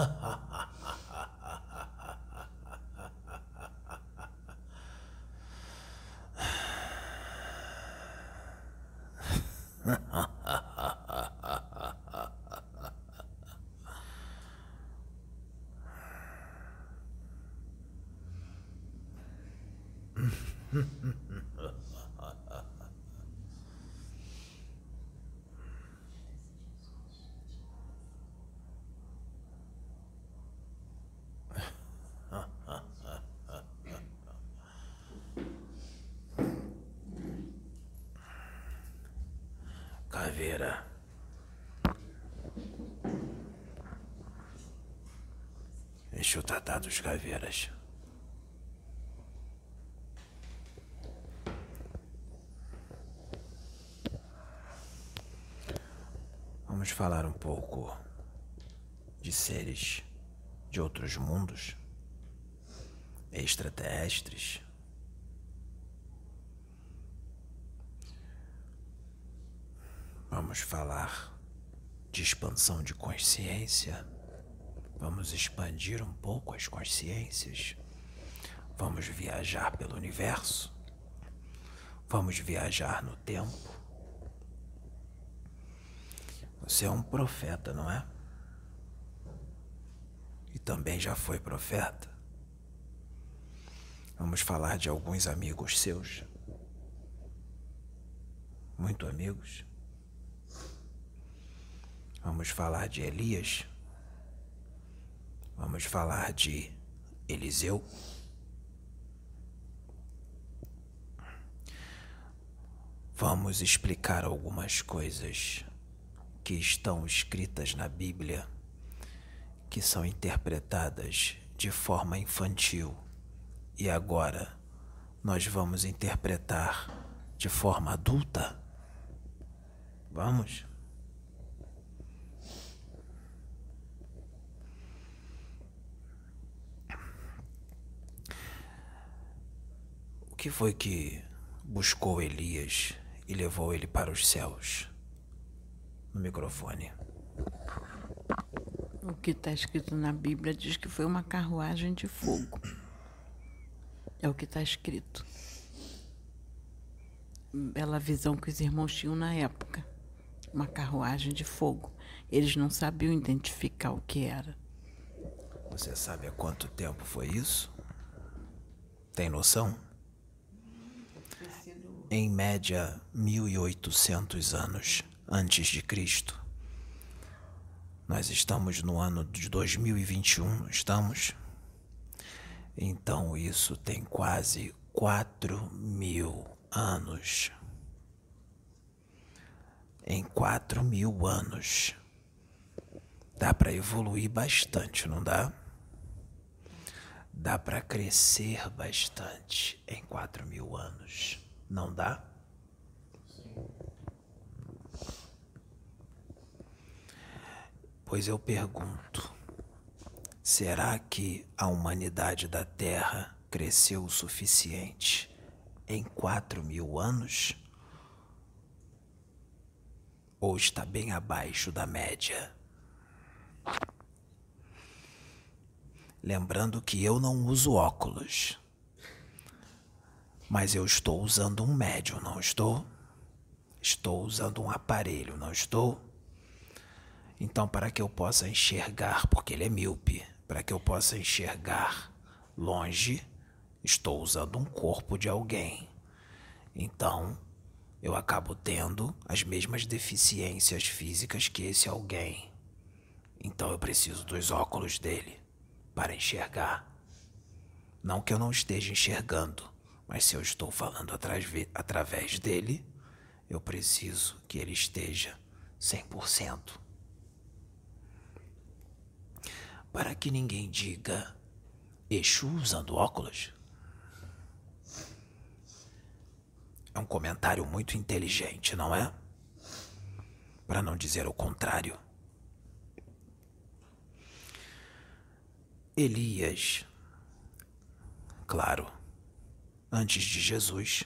嗯 啊 Caveira. Deixa eu tratar dos caveiras. Vamos falar um pouco de seres de outros mundos, extraterrestres. Vamos falar de expansão de consciência. Vamos expandir um pouco as consciências. Vamos viajar pelo universo. Vamos viajar no tempo. Você é um profeta, não é? E também já foi profeta. Vamos falar de alguns amigos seus. Muito amigos. Vamos falar de Elias. Vamos falar de Eliseu. Vamos explicar algumas coisas que estão escritas na Bíblia que são interpretadas de forma infantil e agora nós vamos interpretar de forma adulta? Vamos? Que foi que buscou Elias e levou ele para os céus? No microfone. O que está escrito na Bíblia diz que foi uma carruagem de fogo. É o que está escrito. Bela visão que os irmãos tinham na época. Uma carruagem de fogo. Eles não sabiam identificar o que era. Você sabe há quanto tempo foi isso? Tem noção? Em média, 1800 anos antes de Cristo. Nós estamos no ano de 2021, estamos? Então isso tem quase 4 mil anos. em quatro mil anos. Dá para evoluir bastante, não dá? Dá para crescer bastante em quatro mil anos, não dá? Pois eu pergunto: será que a humanidade da Terra cresceu o suficiente em quatro mil anos? Ou está bem abaixo da média? Lembrando que eu não uso óculos, mas eu estou usando um médium, não estou? Estou usando um aparelho, não estou? Então, para que eu possa enxergar, porque ele é míope, para que eu possa enxergar longe, estou usando um corpo de alguém. Então, eu acabo tendo as mesmas deficiências físicas que esse alguém. Então, eu preciso dos óculos dele para enxergar. Não que eu não esteja enxergando, mas se eu estou falando através dele, eu preciso que ele esteja 100% para que ninguém diga Exu usando óculos? É um comentário muito inteligente, não é? Para não dizer o contrário. Elias, claro, antes de Jesus,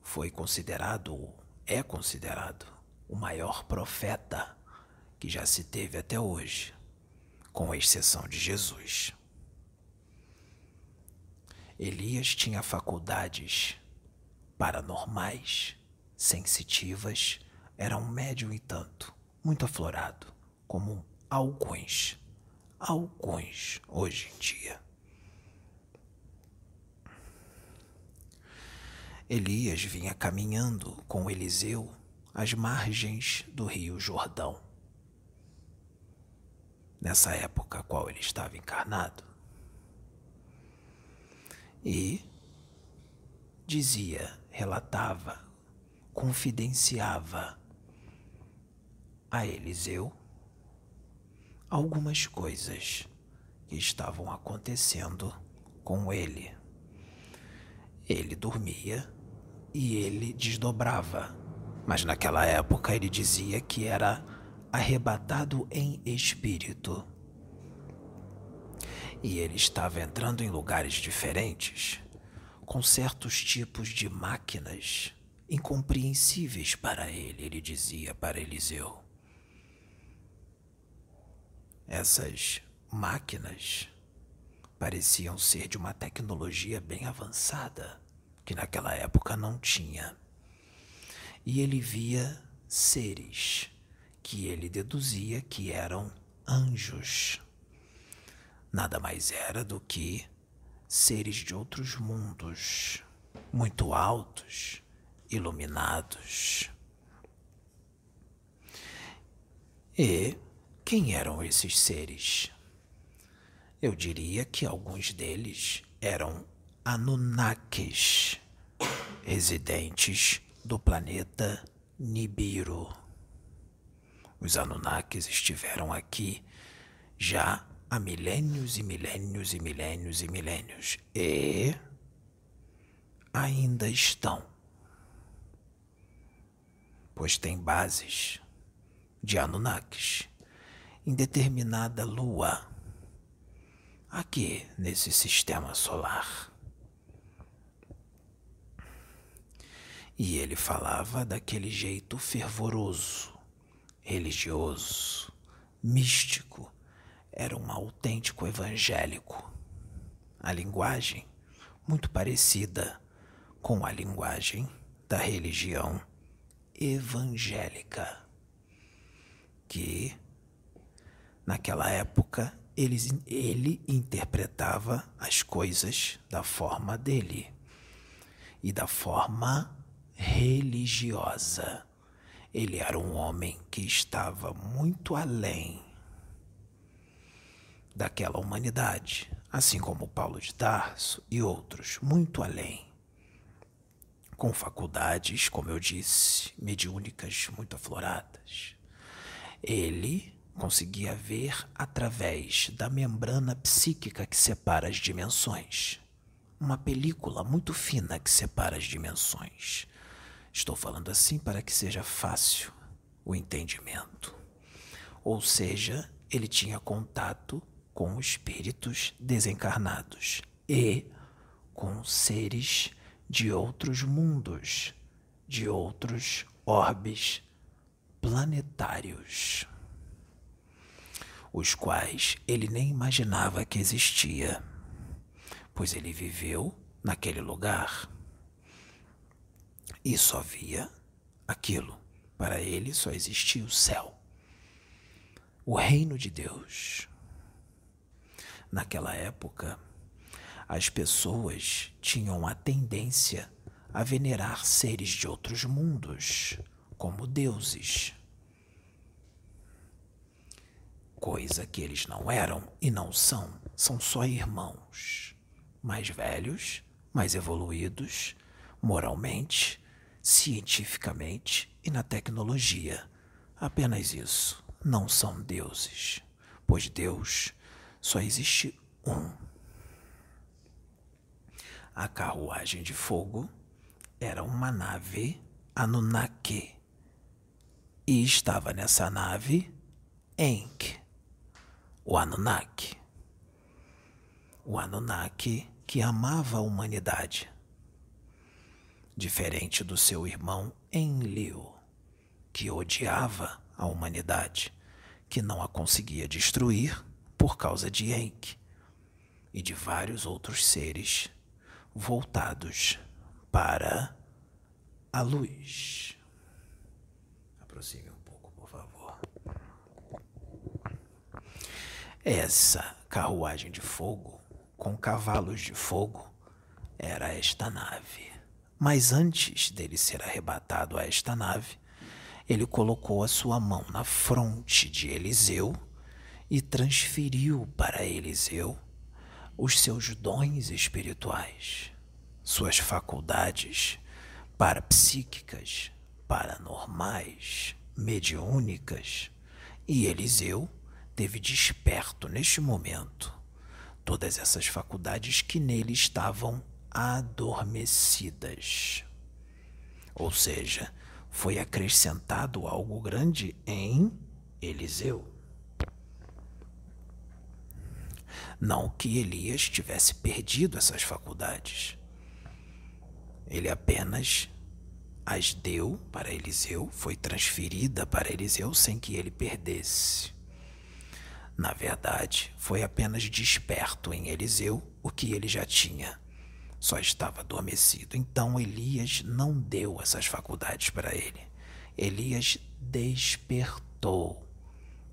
foi considerado, é considerado, o maior profeta que já se teve até hoje com exceção de Jesus. Elias tinha faculdades paranormais, sensitivas, era um médium e tanto, muito aflorado, como alguns, alguns hoje em dia. Elias vinha caminhando com Eliseu às margens do rio Jordão nessa época a qual ele estava encarnado. E dizia, relatava, confidenciava a Eliseu algumas coisas que estavam acontecendo com ele. Ele dormia e ele desdobrava, mas naquela época ele dizia que era arrebatado em espírito. E ele estava entrando em lugares diferentes, com certos tipos de máquinas incompreensíveis para ele, ele dizia para Eliseu. Essas máquinas pareciam ser de uma tecnologia bem avançada, que naquela época não tinha. E ele via seres que ele deduzia que eram anjos. Nada mais era do que seres de outros mundos, muito altos, iluminados. E quem eram esses seres? Eu diria que alguns deles eram Anunnakis, residentes do planeta Nibiru. Os Anunnakis estiveram aqui já há milênios e milênios e milênios e milênios. E ainda estão. Pois tem bases de Anunnakis em determinada lua aqui nesse sistema solar. E ele falava daquele jeito fervoroso religioso, místico, era um autêntico evangélico. A linguagem muito parecida com a linguagem da religião evangélica, que naquela época ele, ele interpretava as coisas da forma dele e da forma religiosa. Ele era um homem que estava muito além daquela humanidade, assim como Paulo de Tarso e outros, muito além. com faculdades, como eu disse, mediúnicas muito afloradas. Ele conseguia ver através da membrana psíquica que separa as dimensões. Uma película muito fina que separa as dimensões. Estou falando assim para que seja fácil o entendimento. Ou seja, ele tinha contato com espíritos desencarnados e com seres de outros mundos, de outros orbes planetários, os quais ele nem imaginava que existia, pois ele viveu naquele lugar e só via aquilo. Para ele só existia o céu, o reino de Deus. Naquela época, as pessoas tinham a tendência a venerar seres de outros mundos como deuses. Coisa que eles não eram e não são, são só irmãos, mais velhos, mais evoluídos, moralmente, cientificamente e na tecnologia. Apenas isso. Não são deuses, pois Deus só existe um. A carruagem de fogo era uma nave Anunnaki. E estava nessa nave Enk, o Anunnaki. O Anunnaki que amava a humanidade. Diferente do seu irmão Enlil, que odiava a humanidade, que não a conseguia destruir por causa de Enk e de vários outros seres voltados para a luz. Aproxime um pouco, por favor. Essa carruagem de fogo, com cavalos de fogo, era esta nave. Mas antes dele ser arrebatado a esta nave, ele colocou a sua mão na fronte de Eliseu e transferiu para Eliseu os seus dons espirituais, suas faculdades parapsíquicas, paranormais, mediúnicas, e Eliseu teve desperto neste momento todas essas faculdades que nele estavam adormecidas. Ou seja, foi acrescentado algo grande em Eliseu. Não que Elias tivesse perdido essas faculdades. Ele apenas as deu para Eliseu, foi transferida para Eliseu sem que ele perdesse. Na verdade, foi apenas desperto em Eliseu o que ele já tinha. Só estava adormecido. Então Elias não deu essas faculdades para ele. Elias despertou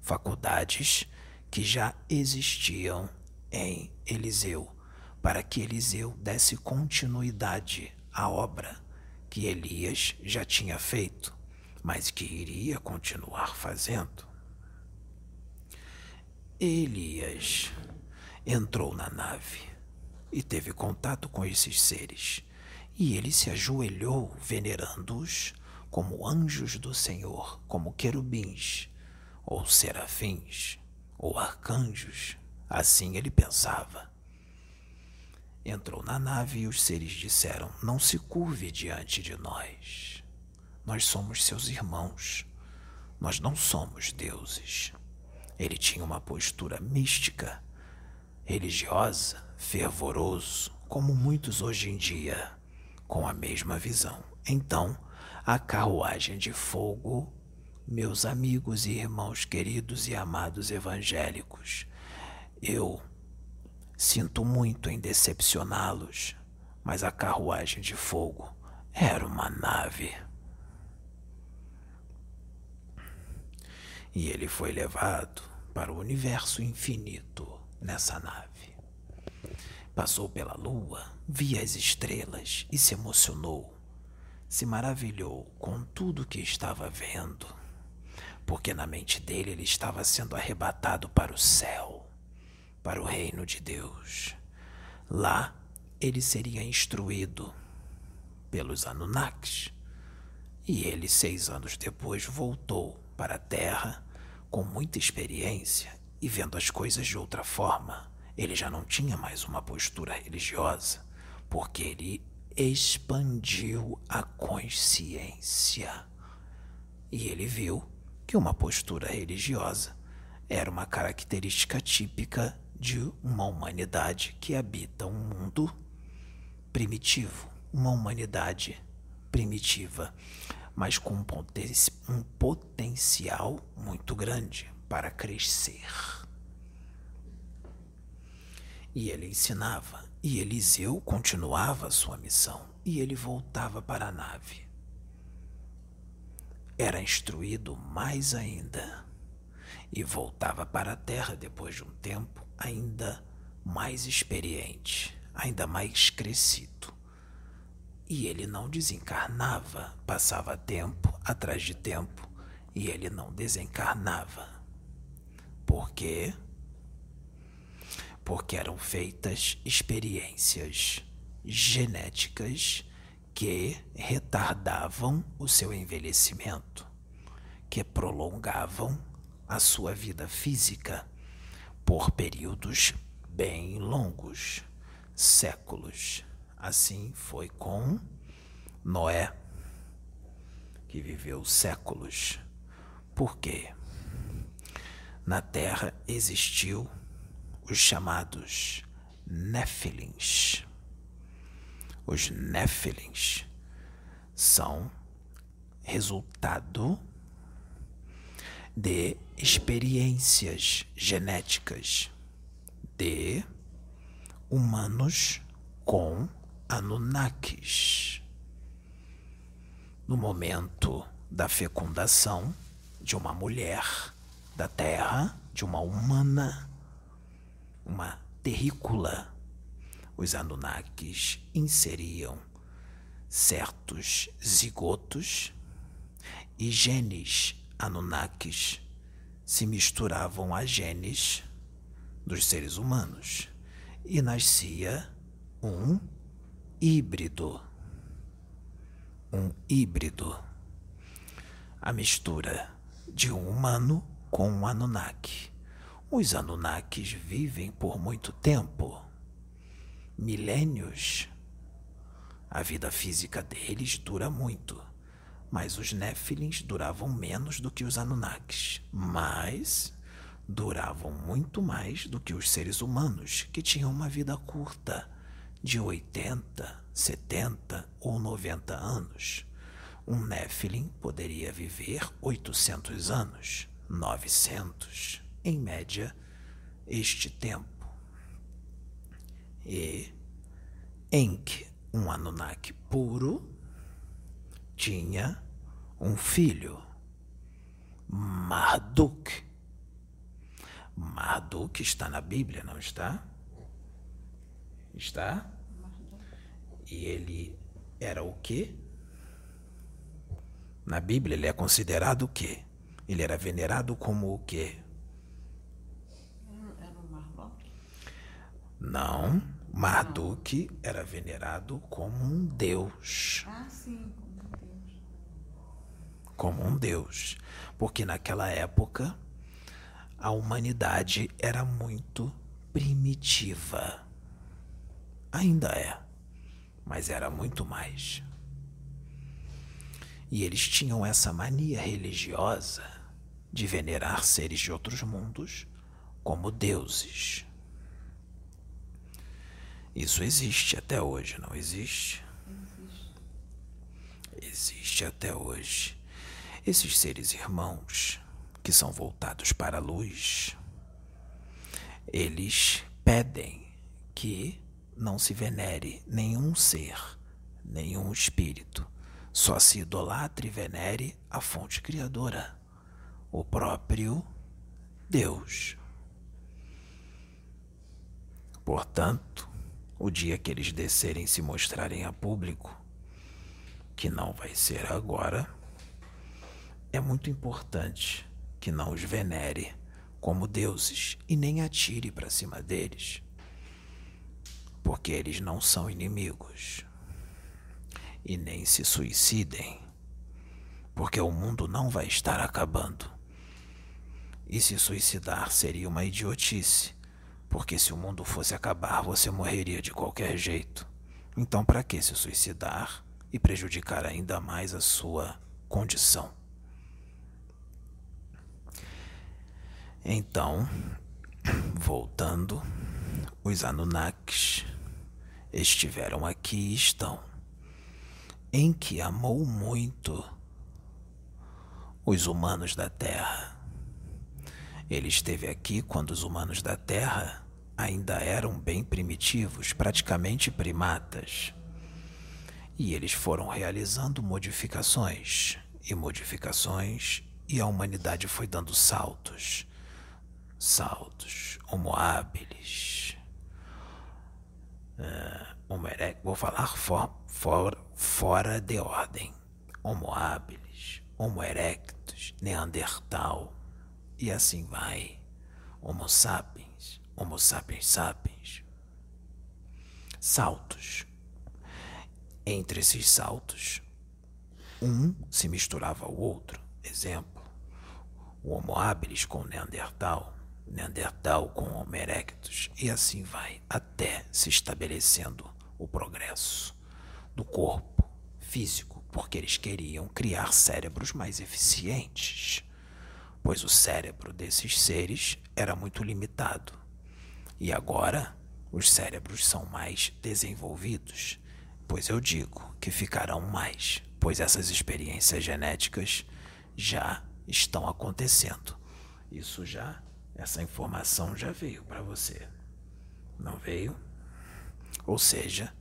faculdades que já existiam em Eliseu, para que Eliseu desse continuidade à obra que Elias já tinha feito, mas que iria continuar fazendo. Elias entrou na nave e teve contato com esses seres, e ele se ajoelhou venerando-os como anjos do Senhor, como querubins, ou serafins, ou arcanjos, assim ele pensava. Entrou na nave e os seres disseram: Não se curve diante de nós. Nós somos seus irmãos. Nós não somos deuses. Ele tinha uma postura mística, religiosa, fervoroso, como muitos hoje em dia, com a mesma visão. Então, a carruagem de fogo, meus amigos e irmãos queridos e amados evangélicos, eu Sinto muito em decepcioná-los, mas a carruagem de fogo era uma nave. E ele foi levado para o universo infinito nessa nave. Passou pela lua, via as estrelas e se emocionou. Se maravilhou com tudo que estava vendo, porque na mente dele ele estava sendo arrebatado para o céu para o reino de Deus. Lá ele seria instruído pelos Anunnakis. E ele, seis anos depois, voltou para a Terra com muita experiência e vendo as coisas de outra forma. Ele já não tinha mais uma postura religiosa, porque ele expandiu a consciência. E ele viu que uma postura religiosa era uma característica típica de uma humanidade que habita um mundo primitivo, uma humanidade primitiva, mas com um, poten potencial muito grande para crescer. E ele ensinava, e Eliseu continuava sua missão, e ele voltava para a nave. Era instruído mais ainda, e voltava para a terra depois de um tempo ainda mais experiente, ainda mais crescido. E ele não desencarnava, passava tempo atrás de tempo, e ele não desencarnava. Por quê? Porque eram feitas experiências genéticas que retardavam o seu envelhecimento, que prolongavam a sua vida física por períodos bem longos, séculos. Assim foi com Noé, que viveu séculos. Por quê? na terra existiu os chamados Néfilins. Os Néfilins são resultado de experiências genéticas de humanos com Anunnakis. No momento da fecundação de uma mulher, da terra, de uma humana, uma terrícola. Os Anunnakis inseriam certos zigotos e genes Anunnakis se misturavam a genes dos seres humanos e nascia um híbrido. Um híbrido. A mistura de um humano com um Anunnaki. Os Anunnakis vivem por muito tempo milênios. A vida física deles dura muito, mas os Néfilins duravam menos do que os Anunnakis, mas duravam muito mais do que os seres humanos, que tinham uma vida curta, de 80, 70 ou 90 anos. Um Néfilin poderia viver 800 anos. 900, em média, este tempo. E Enki, um Anunnaki puro, tinha um filho, Marduk. Marduk está na Bíblia, não está? Está? E ele era o quê? Na Bíblia ele é considerado o quê? Ele era venerado como o quê? Era o Marduk? Não, Marduk era venerado como um deus. Ah, sim, como um deus. Como um deus. Porque naquela época a humanidade era muito primitiva. Ainda é, mas era muito mais. E eles tinham essa mania religiosa de venerar seres de outros mundos como deuses. Isso existe até hoje, não existe? Existe. Até hoje. Esses seres irmãos que são voltados para a luz, eles pedem que não se venere nenhum ser, nenhum espírito, só se idolatre e venere a fonte criadora o próprio Deus. Portanto, o dia que eles descerem e se mostrarem a público, que não vai ser agora, é muito importante que não os venere como deuses e nem atire para cima deles, porque eles não são inimigos. E nem se suicidem, porque o mundo não vai estar acabando. E se suicidar seria uma idiotice, porque se o mundo fosse acabar, você morreria de qualquer jeito. Então, para que se suicidar e prejudicar ainda mais a sua condição? Então, voltando, os Anunnakis estiveram aqui e estão, em que amou muito os humanos da Terra. Ele esteve aqui quando os humanos da Terra ainda eram bem primitivos, praticamente primatas. E eles foram realizando modificações e modificações, e a humanidade foi dando saltos. Saltos, Homo habilis, uh, Homo vou falar for, for, fora de ordem. Homo habilis, Homo erectus, Neandertal, e assim vai. Homo sapiens, Homo sapiens sapiens. Saltos. Entre esses saltos, um se misturava ao outro. Exemplo, o Homo habilis com o Neandertal, Neandertal com Homo erectus, e assim vai, até se estabelecendo o progresso do corpo físico, porque eles queriam criar cérebros mais eficientes, pois o cérebro desses seres era muito limitado e agora os cérebros são mais desenvolvidos, pois eu digo que ficarão mais, pois essas experiências genéticas já estão acontecendo. Isso já, essa informação já veio para você. Não veio? Ou seja,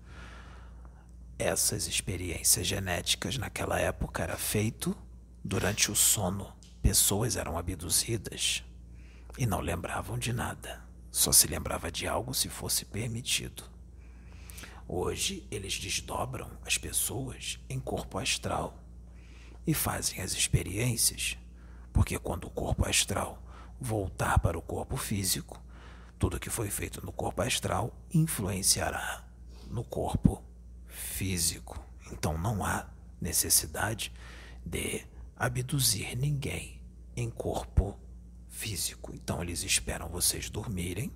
essas experiências genéticas naquela época era feito durante o sono. Pessoas eram abduzidas e não lembravam de nada. Só se lembrava de algo se fosse permitido. Hoje eles desdobram as pessoas em corpo astral e fazem as experiências, porque quando o corpo astral voltar para o corpo físico, tudo que foi feito no corpo astral influenciará no corpo físico. Então não há necessidade de abduzir ninguém em corpo físico. Então eles esperam vocês dormirem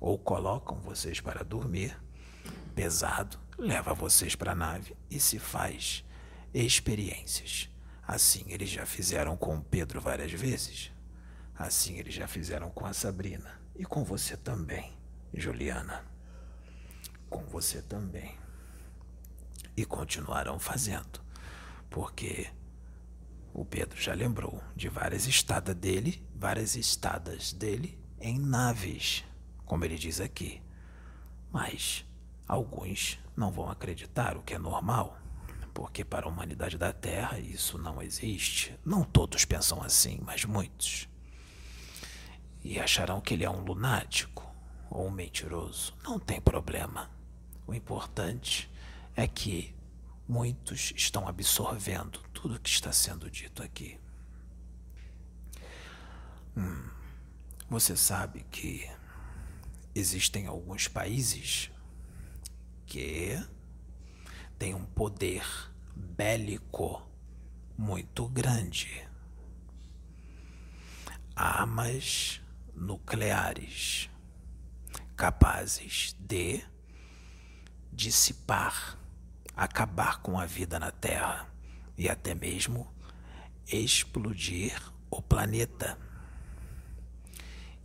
ou colocam vocês para dormir pesado, leva vocês para a nave e se faz experiências. Assim eles já fizeram com o Pedro várias vezes. Assim eles já fizeram com a Sabrina e com você também, Juliana. Com você também. E continuarão fazendo, porque o Pedro já lembrou de várias estadas dele, várias estadas dele em naves, como ele diz aqui. Mas alguns não vão acreditar, o que é normal, porque para a humanidade da Terra isso não existe. Não todos pensam assim, mas muitos. E acharão que ele é um lunático ou um mentiroso. Não tem problema. O importante é que muitos estão absorvendo tudo o que está sendo dito aqui. Hum, você sabe que existem alguns países que têm um poder bélico muito grande. Armas nucleares capazes de dissipar acabar com a vida na Terra e até mesmo explodir o planeta.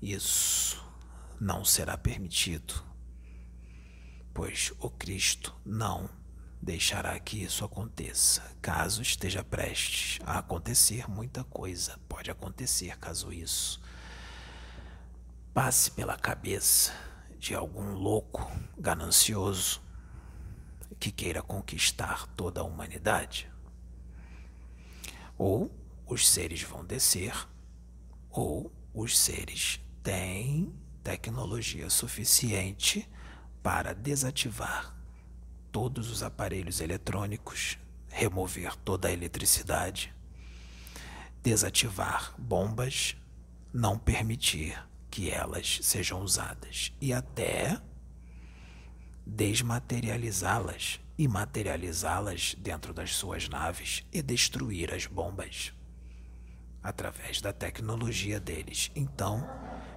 Isso não será permitido, pois o Cristo não deixará que isso aconteça. Caso esteja prestes a acontecer, muita coisa pode acontecer caso isso passe pela cabeça de algum louco ganancioso que queira conquistar toda a humanidade. Ou os seres vão descer, ou os seres têm tecnologia suficiente para desativar todos os aparelhos eletrônicos, remover toda a eletricidade, desativar bombas, não permitir que elas sejam usadas e até desmaterializá-las e materializá-las dentro das suas naves e destruir as bombas através da tecnologia deles. Então,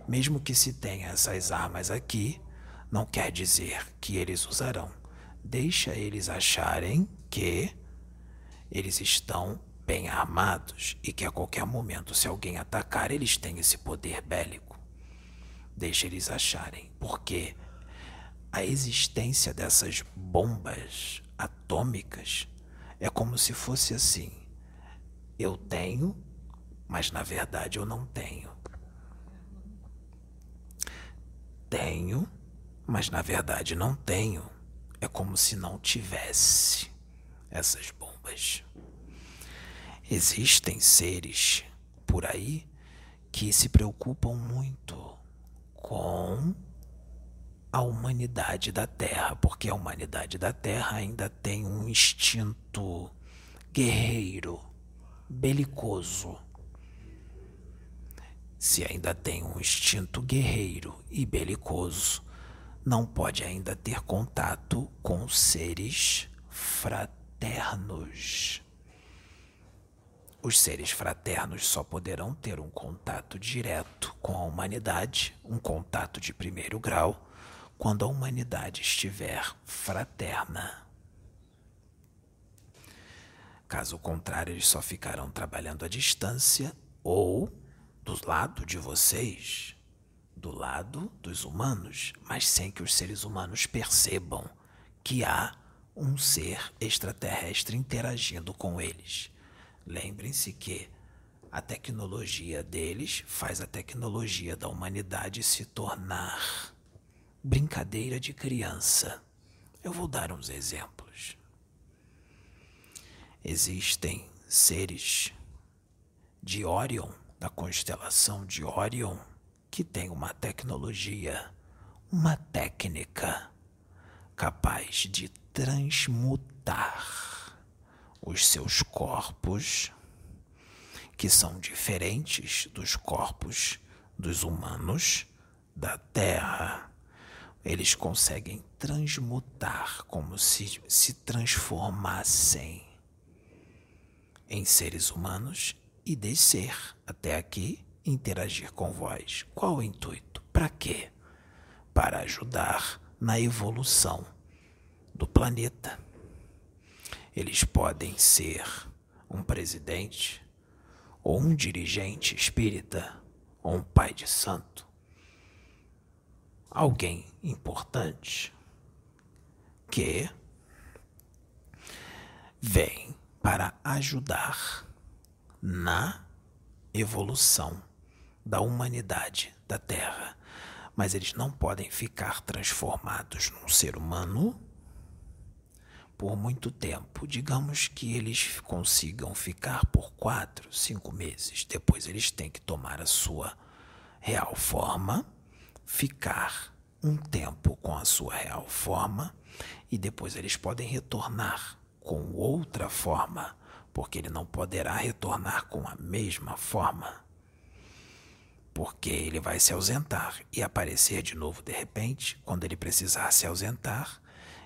mesmo que se tenha essas armas aqui, não quer dizer que eles usarão. Deixa eles acharem que eles estão bem armados e que a qualquer momento, se alguém atacar, eles têm esse poder bélico. Deixa eles acharem, porque a existência dessas bombas atômicas é como se fosse assim: eu tenho, mas na verdade eu não tenho. Tenho, mas na verdade não tenho. É como se não tivesse essas bombas. Existem seres por aí que se preocupam muito com a humanidade da Terra, porque a humanidade da Terra ainda tem um instinto guerreiro, belicoso. Se ainda tem um instinto guerreiro e belicoso, não pode ainda ter contato com seres fraternos. Os seres fraternos só poderão ter um contato direto com a humanidade, um contato de primeiro grau, quando a humanidade estiver fraterna. Caso contrário, eles só ficarão trabalhando à distância ou do lado de vocês, do lado dos humanos, mas sem que os seres humanos percebam que há um ser extraterrestre interagindo com eles. Lembrem-se que a tecnologia deles faz a tecnologia da humanidade se tornar brincadeira de criança. Eu vou dar uns exemplos. Existem seres de Orion, da constelação de Orion, que têm uma tecnologia, uma técnica capaz de transmutar os seus corpos, que são diferentes dos corpos dos humanos da Terra eles conseguem transmutar como se se transformassem em seres humanos e descer até aqui interagir com vós. Qual o intuito? Para quê? Para ajudar na evolução do planeta. Eles podem ser um presidente, ou um dirigente espírita, ou um pai de santo, alguém importante que vem para ajudar na evolução da humanidade da Terra. Mas eles não podem ficar transformados num ser humano por muito tempo. Digamos que eles consigam ficar por quatro, cinco meses. Depois eles têm que tomar a sua real forma ficar um tempo com a sua real forma e depois eles podem retornar com outra forma, porque ele não poderá retornar com a mesma forma. Porque ele vai se ausentar e aparecer de novo de repente, quando ele precisar se ausentar,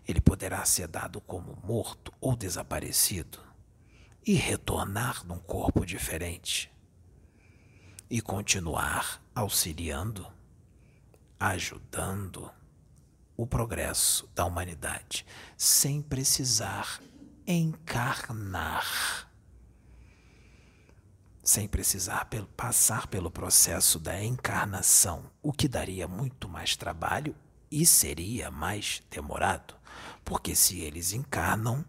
ele poderá ser dado como morto ou desaparecido e retornar num corpo diferente e continuar auxiliando ajudando o progresso da humanidade sem precisar encarnar, sem precisar passar pelo processo da encarnação, o que daria muito mais trabalho e seria mais demorado, porque se eles encarnam,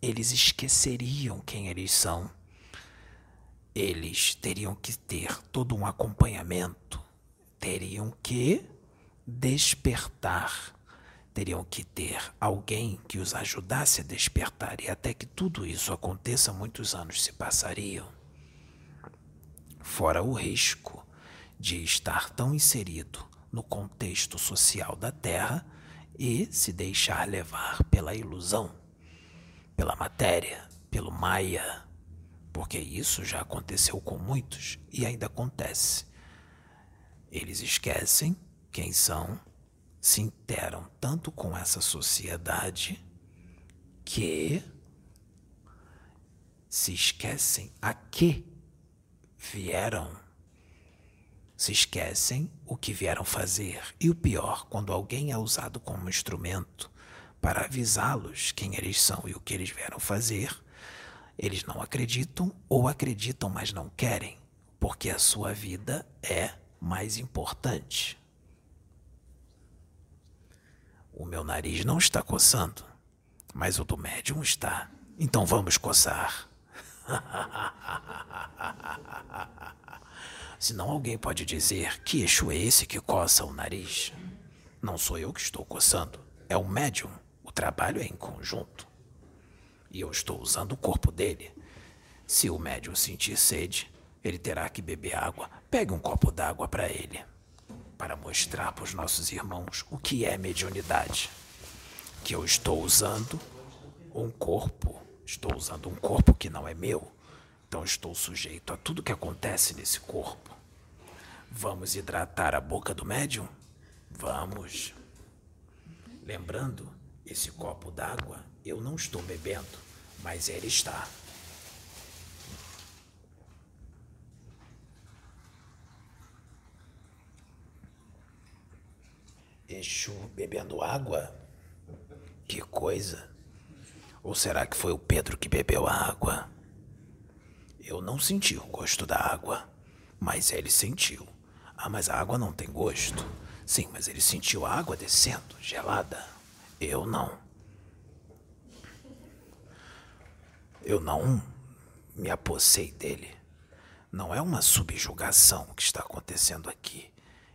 eles esqueceriam quem eles são. Eles teriam que ter todo um acompanhamento teriam que despertar, teriam que ter alguém que os ajudasse a despertar, e até que tudo isso aconteça, muitos anos se passariam. Fora o risco de estar tão inserido no contexto social da Terra e se deixar levar pela ilusão, pela matéria, pelo Maia, porque isso já aconteceu com muitos e ainda acontece. Eles esquecem quem são, se interam tanto com essa sociedade que se esquecem a que vieram. Se esquecem o que vieram fazer. E o pior, quando alguém é usado como instrumento para avisá-los quem eles são e o que eles vieram fazer, eles não acreditam ou acreditam, mas não querem, porque a sua vida é mais importante. O meu nariz não está coçando, mas o do médium está. Então vamos coçar. Senão alguém pode dizer que eixo é esse que coça o nariz. Não sou eu que estou coçando, é o médium. O trabalho é em conjunto. E eu estou usando o corpo dele. Se o médium sentir sede, ele terá que beber água. Pegue um copo d'água para ele, para mostrar para os nossos irmãos o que é mediunidade. Que eu estou usando um corpo, estou usando um corpo que não é meu. Então estou sujeito a tudo que acontece nesse corpo. Vamos hidratar a boca do médium? Vamos. Lembrando esse copo d'água eu não estou bebendo, mas ele está. Exu bebendo água? Que coisa! Ou será que foi o Pedro que bebeu a água? Eu não senti o gosto da água, mas ele sentiu. Ah, mas a água não tem gosto. Sim, mas ele sentiu a água descendo, gelada. Eu não. Eu não me apossei dele. Não é uma subjugação que está acontecendo aqui.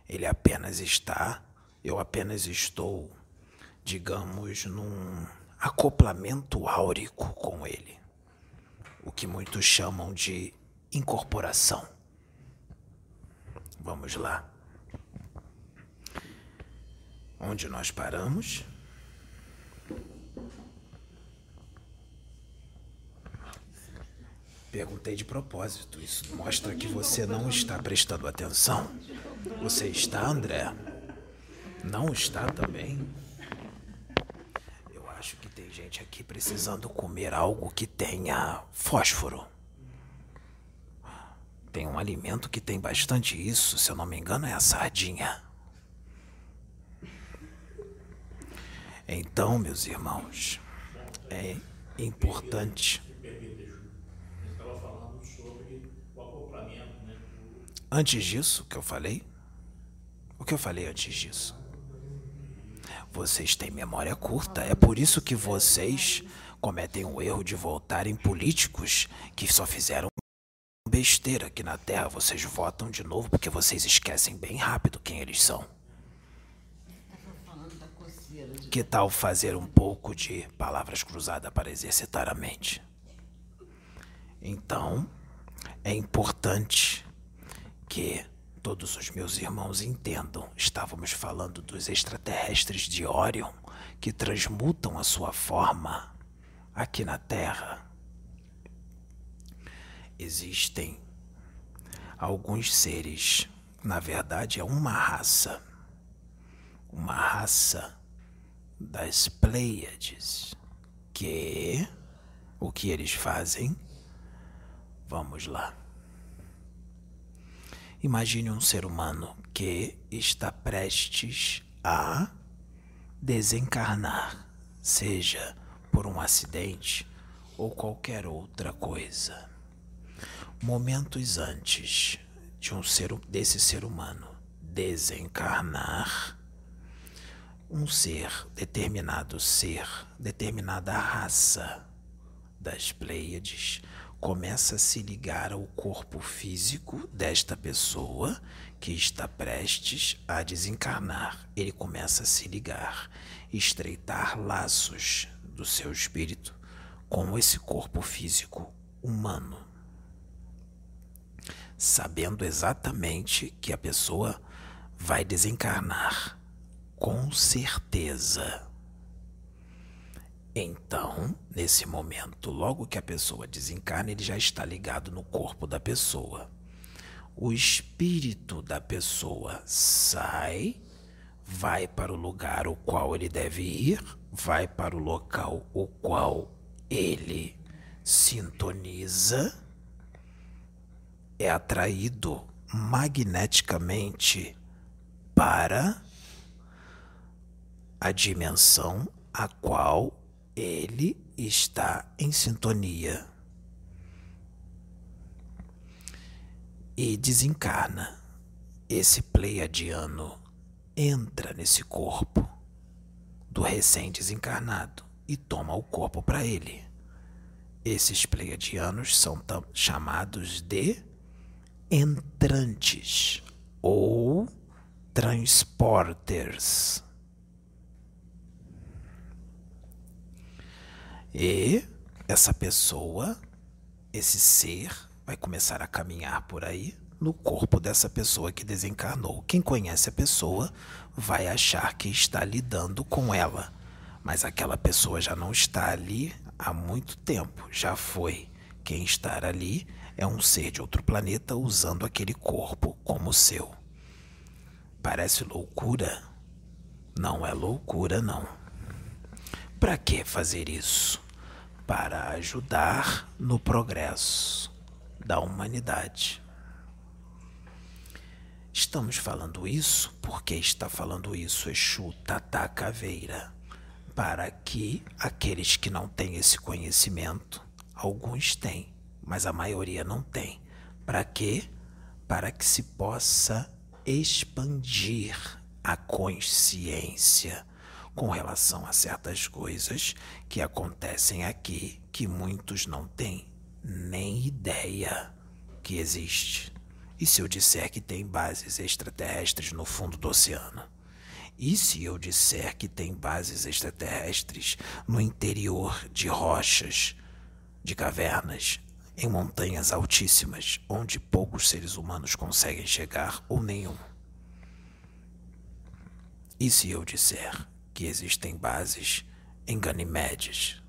Ele apenas está, eu apenas estou, digamos, num acoplamento áurico com ele. O que muitos chamam de incorporação. Vamos lá. Onde nós paramos? Perguntei de propósito. Isso mostra que você não está prestando atenção. Você está, André? Não está também? Eu acho que tem gente aqui precisando comer algo que tenha fósforo. Tem um alimento que tem bastante isso, se eu não me engano, é a sardinha. Então, meus irmãos, é importante Antes disso, o que eu falei? O que eu falei antes disso? Vocês têm memória curta, é por isso que vocês cometem o erro de voltarem políticos que só fizeram besteira aqui na Terra. Vocês votam de novo porque vocês esquecem bem rápido quem eles são. Que tal fazer um pouco de palavras cruzadas para exercitar a mente? Então, é importante que todos os meus irmãos entendam, estávamos falando dos extraterrestres de Orion que transmutam a sua forma aqui na Terra. Existem alguns seres, na verdade é uma raça, uma raça das Pleiades, que o que eles fazem? Vamos lá. Imagine um ser humano que está prestes a desencarnar, seja por um acidente ou qualquer outra coisa. Momentos antes de um ser desse ser humano desencarnar, um ser, determinado ser, determinada raça das Pleiades começa a se ligar ao corpo físico desta pessoa que está prestes a desencarnar. Ele começa a se ligar, estreitar laços do seu espírito com esse corpo físico humano, sabendo exatamente que a pessoa vai desencarnar, com certeza. Então, nesse momento, logo que a pessoa desencarna, ele já está ligado no corpo da pessoa. O espírito da pessoa sai, vai para o lugar o qual ele deve ir, vai para o local o qual ele sintoniza, é atraído magneticamente para a dimensão a qual ele está em sintonia e desencarna. Esse pleiadiano entra nesse corpo do recém-desencarnado e toma o corpo para ele. Esses pleiadianos são chamados de entrantes ou transporters. E essa pessoa, esse ser, vai começar a caminhar por aí no corpo dessa pessoa que desencarnou. Quem conhece a pessoa vai achar que está lidando com ela, mas aquela pessoa já não está ali há muito tempo, já foi. Quem está ali é um ser de outro planeta usando aquele corpo como seu. Parece loucura? Não é loucura, não. Para que fazer isso? Para ajudar no progresso da humanidade. Estamos falando isso porque está falando isso Exu Tata Caveira, para que aqueles que não têm esse conhecimento, alguns têm, mas a maioria não tem. Para quê? Para que se possa expandir a consciência com relação a certas coisas que acontecem aqui que muitos não têm nem ideia que existe. E se eu disser que tem bases extraterrestres no fundo do oceano? E se eu disser que tem bases extraterrestres no interior de rochas, de cavernas, em montanhas altíssimas, onde poucos seres humanos conseguem chegar ou nenhum? E se eu disser que existem bases em Ganimedes?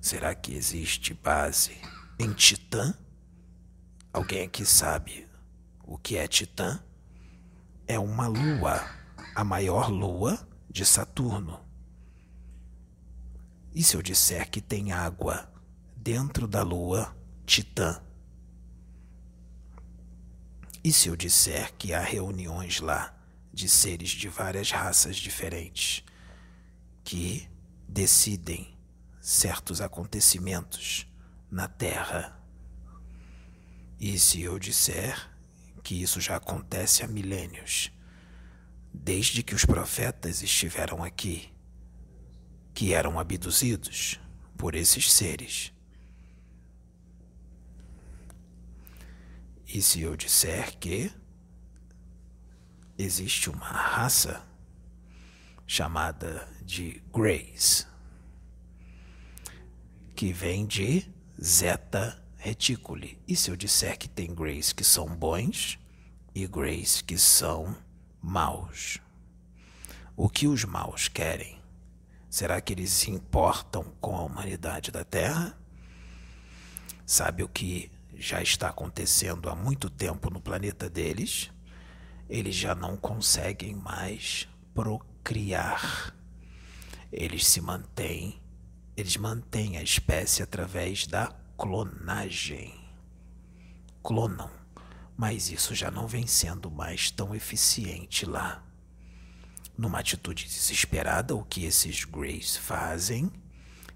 Será que existe base em Titã? Alguém aqui sabe o que é Titã? É uma lua, a maior lua de Saturno. E se eu disser que tem água dentro da lua Titã? E se eu disser que há reuniões lá de seres de várias raças diferentes que decidem certos acontecimentos na Terra. E se eu disser que isso já acontece há milênios, desde que os profetas estiveram aqui, que eram abduzidos por esses seres. E se eu disser que existe uma raça chamada de Greys, que vem de Zeta Reticuli. E se eu disser que tem Greys que são bons e Greys que são maus? O que os maus querem? Será que eles se importam com a humanidade da Terra? Sabe o que já está acontecendo há muito tempo no planeta deles? Eles já não conseguem mais procriar. Eles se mantêm, eles mantêm a espécie através da clonagem. Clonam, mas isso já não vem sendo mais tão eficiente lá. Numa atitude desesperada, o que esses Greys fazem?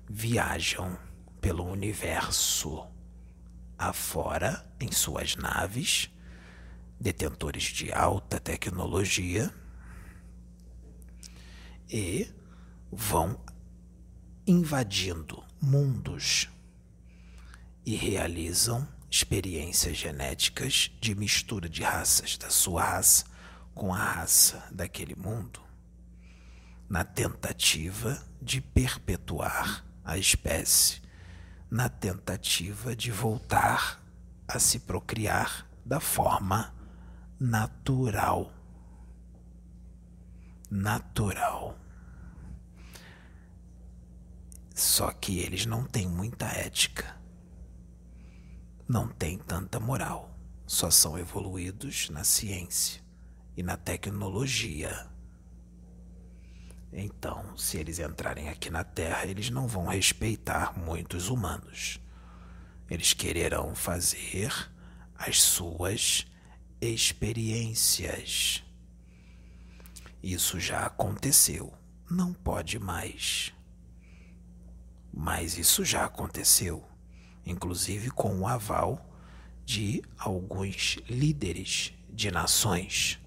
Viajam pelo universo afora em suas naves detentores de alta tecnologia e vão invadindo mundos e realizam experiências genéticas de mistura de raças da sua raça com a raça daquele mundo, na tentativa de perpetuar a espécie, na tentativa de voltar a se procriar da forma natural. Natural. Só que eles não têm muita ética. Não têm tanta moral. Só são evoluídos na ciência e na tecnologia. Então, se eles entrarem aqui na Terra, eles não vão respeitar muitos humanos. Eles quererão fazer as suas experiências. Isso já aconteceu, não pode mais. Mas isso já aconteceu, inclusive com o aval de alguns líderes de nações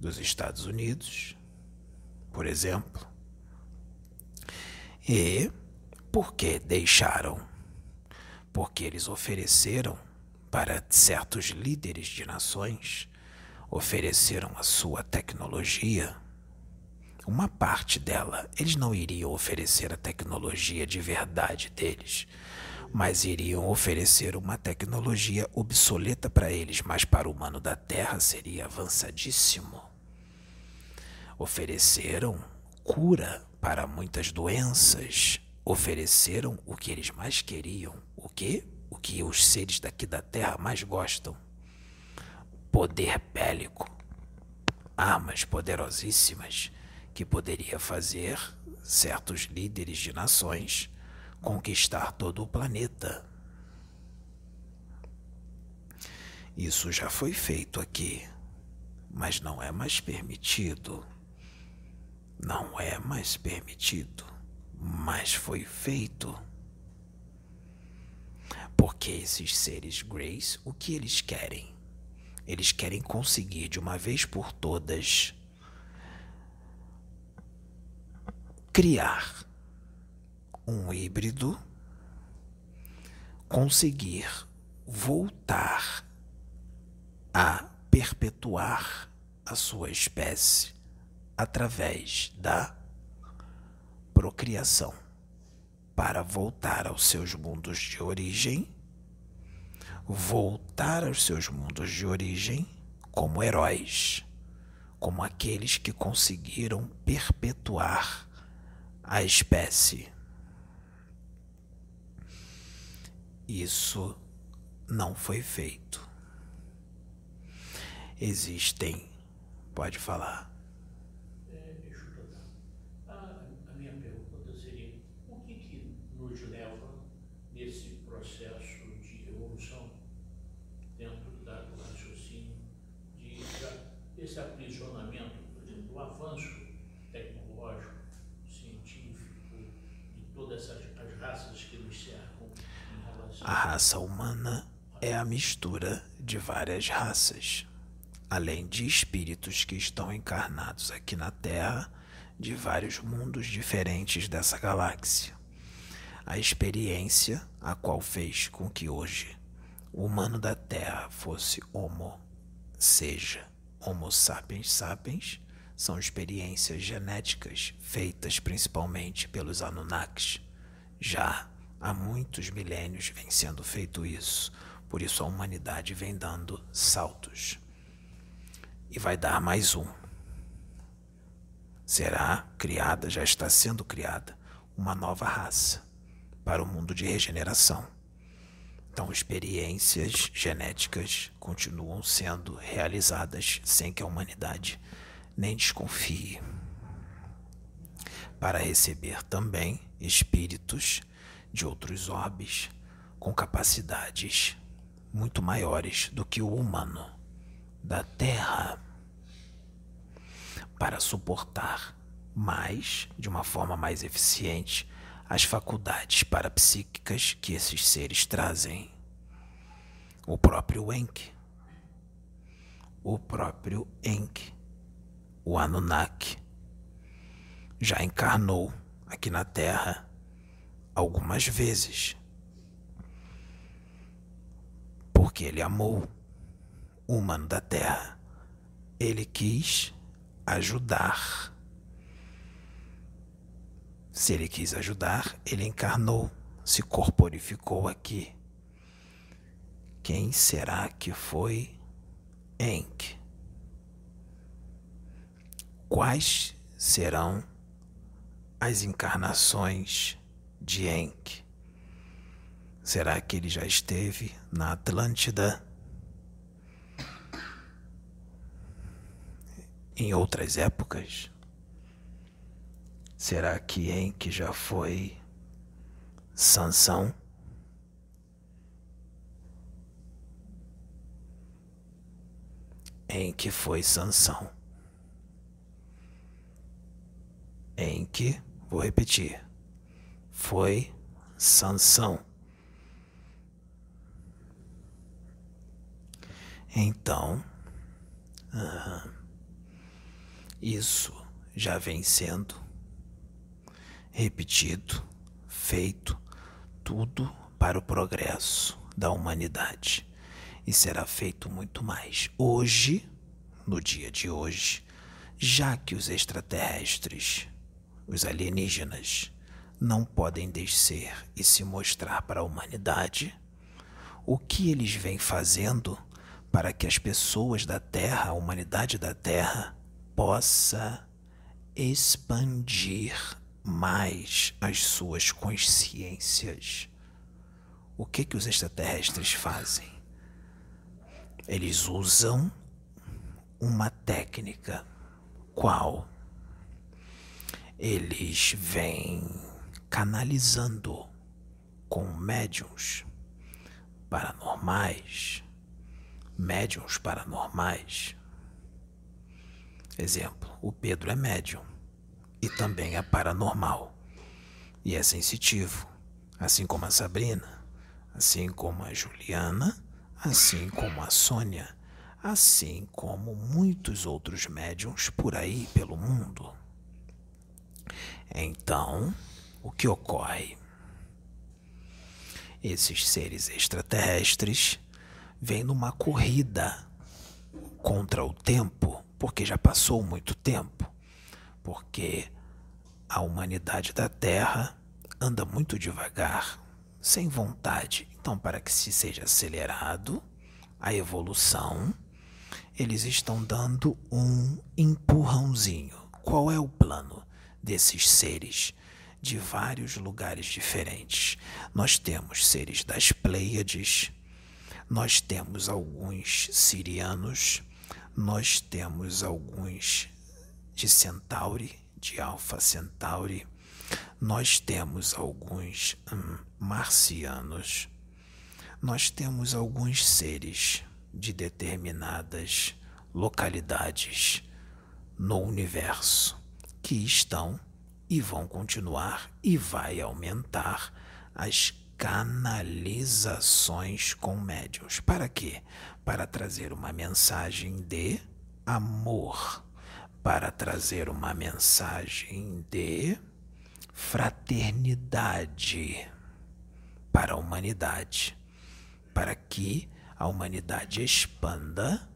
dos Estados Unidos, por exemplo. E por que deixaram? Porque eles ofereceram para certos líderes de nações, ofereceram a sua tecnologia. Uma parte dela, eles não iriam oferecer a tecnologia de verdade deles, mas iriam oferecer uma tecnologia obsoleta para eles, mas para o humano da Terra seria avançadíssimo. Ofereceram cura para muitas doenças, ofereceram o que eles mais queriam, o que? O que os seres daqui da Terra mais gostam. Poder bélico, armas poderosíssimas que poderia fazer certos líderes de nações conquistar todo o planeta. Isso já foi feito aqui, mas não é mais permitido. Não é mais permitido, mas foi feito. Porque esses seres Grace, o que eles querem? Eles querem conseguir de uma vez por todas criar um híbrido conseguir voltar a perpetuar a sua espécie através da procriação para voltar aos seus mundos de origem, voltar aos seus mundos de origem como heróis, como aqueles que conseguiram perpetuar a espécie. Isso não foi feito. Existem. Pode falar. É, deixa eu a, a minha pergunta seria: o que, que nos leva nesse processo de evolução dentro da, do raciocínio, de, esse aprisionamento, por exemplo, o avanço tecnológico, científico, de todas as, as raças que nos cercam? A raça humana é a mistura de várias raças, além de espíritos que estão encarnados aqui na Terra de vários mundos diferentes dessa galáxia. A experiência a qual fez com que hoje o humano da Terra fosse Homo, seja Homo sapiens sapiens, são experiências genéticas feitas principalmente pelos Anunnakis. Já Há muitos milênios vem sendo feito isso, por isso a humanidade vem dando saltos. E vai dar mais um. Será criada, já está sendo criada, uma nova raça para o mundo de regeneração. Então, experiências genéticas continuam sendo realizadas sem que a humanidade nem desconfie. Para receber também espíritos de outros orbes com capacidades muito maiores do que o humano da Terra para suportar mais, de uma forma mais eficiente, as faculdades parapsíquicas que esses seres trazem. O próprio Enki, o próprio Enki, o Anunnaki, já encarnou aqui na Terra algumas vezes. Porque ele amou o humano da terra. Ele quis ajudar. Se ele quis ajudar, ele encarnou, se corporificou aqui. Quem será que foi Enk? Quais serão as encarnações de Enk. Será que ele já esteve na Atlântida? Em outras épocas? Será que que já foi Sansão? Em que foi Sansão? Em que, vou repetir, foi Sansão. Então, isso já vem sendo repetido, feito, tudo para o progresso da humanidade. E será feito muito mais. Hoje, no dia de hoje, já que os extraterrestres, os alienígenas, não podem descer e se mostrar para a humanidade, o que eles vêm fazendo para que as pessoas da Terra, a humanidade da Terra, possa expandir mais as suas consciências. O que que os extraterrestres fazem? Eles usam uma técnica qual eles vêm canalizando com médiums paranormais, médiums paranormais. Exemplo, o Pedro é médium e também é paranormal e é sensitivo, assim como a Sabrina, assim como a Juliana, assim como a Sônia, assim como muitos outros médiums por aí pelo mundo. Então, o que ocorre? Esses seres extraterrestres vêm numa corrida contra o tempo, porque já passou muito tempo, porque a humanidade da Terra anda muito devagar, sem vontade. Então, para que se seja acelerado a evolução, eles estão dando um empurrãozinho. Qual é o plano desses seres? De vários lugares diferentes. Nós temos seres das Pleiades, nós temos alguns sirianos, nós temos alguns de Centauri, de Alfa Centauri, nós temos alguns hum, marcianos, nós temos alguns seres de determinadas localidades no universo que estão e vão continuar e vai aumentar as canalizações com médiums. Para quê? Para trazer uma mensagem de amor, para trazer uma mensagem de fraternidade para a humanidade, para que a humanidade expanda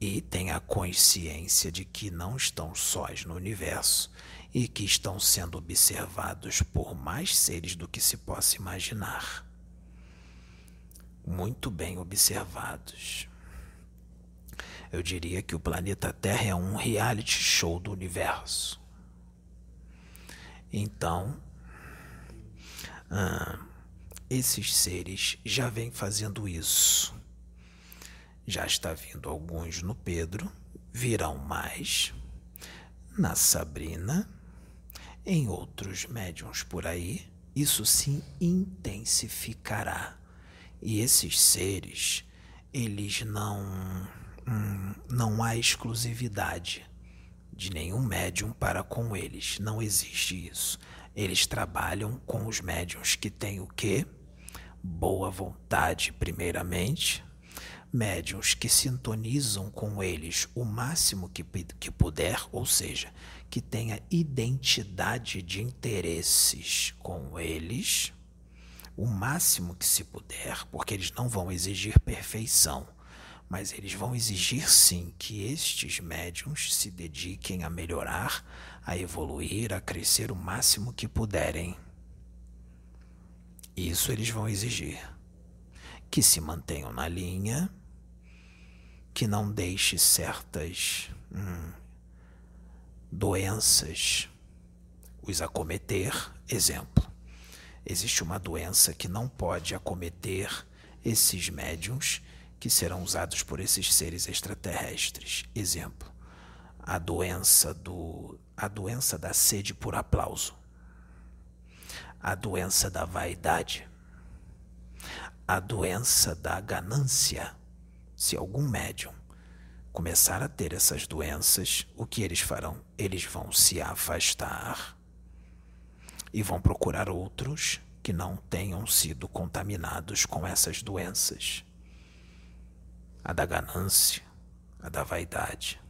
e tenha consciência de que não estão sós no universo e que estão sendo observados por mais seres do que se possa imaginar. Muito bem observados. Eu diria que o planeta Terra é um reality show do universo. Então, ah, esses seres já vêm fazendo isso. Já está vindo alguns no Pedro, virão mais na Sabrina em outros médiums por aí, isso se intensificará. E esses seres, eles não. Hum, não há exclusividade de nenhum médium para com eles. Não existe isso. Eles trabalham com os médiums que têm o quê? Boa vontade, primeiramente. Médiums que sintonizam com eles o máximo que, que puder, ou seja, que tenha identidade de interesses com eles, o máximo que se puder, porque eles não vão exigir perfeição, mas eles vão exigir sim que estes médiums se dediquem a melhorar, a evoluir, a crescer o máximo que puderem. Isso eles vão exigir. Que se mantenham na linha, que não deixe certas hum, doenças os acometer. Exemplo: existe uma doença que não pode acometer esses médiums que serão usados por esses seres extraterrestres. Exemplo: a doença do a doença da sede por aplauso, a doença da vaidade, a doença da ganância. Se algum médium começar a ter essas doenças, o que eles farão? Eles vão se afastar e vão procurar outros que não tenham sido contaminados com essas doenças. A da ganância, a da vaidade.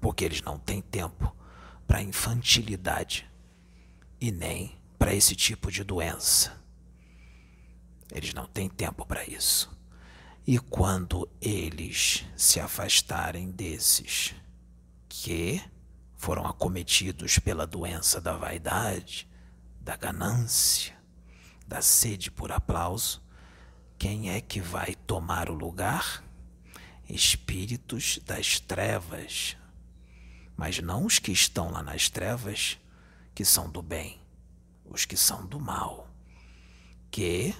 Porque eles não têm tempo para infantilidade e nem para esse tipo de doença. Eles não têm tempo para isso. E quando eles se afastarem desses que foram acometidos pela doença da vaidade, da ganância, da sede por aplauso, quem é que vai tomar o lugar? Espíritos das trevas. Mas não os que estão lá nas trevas, que são do bem, os que são do mal, que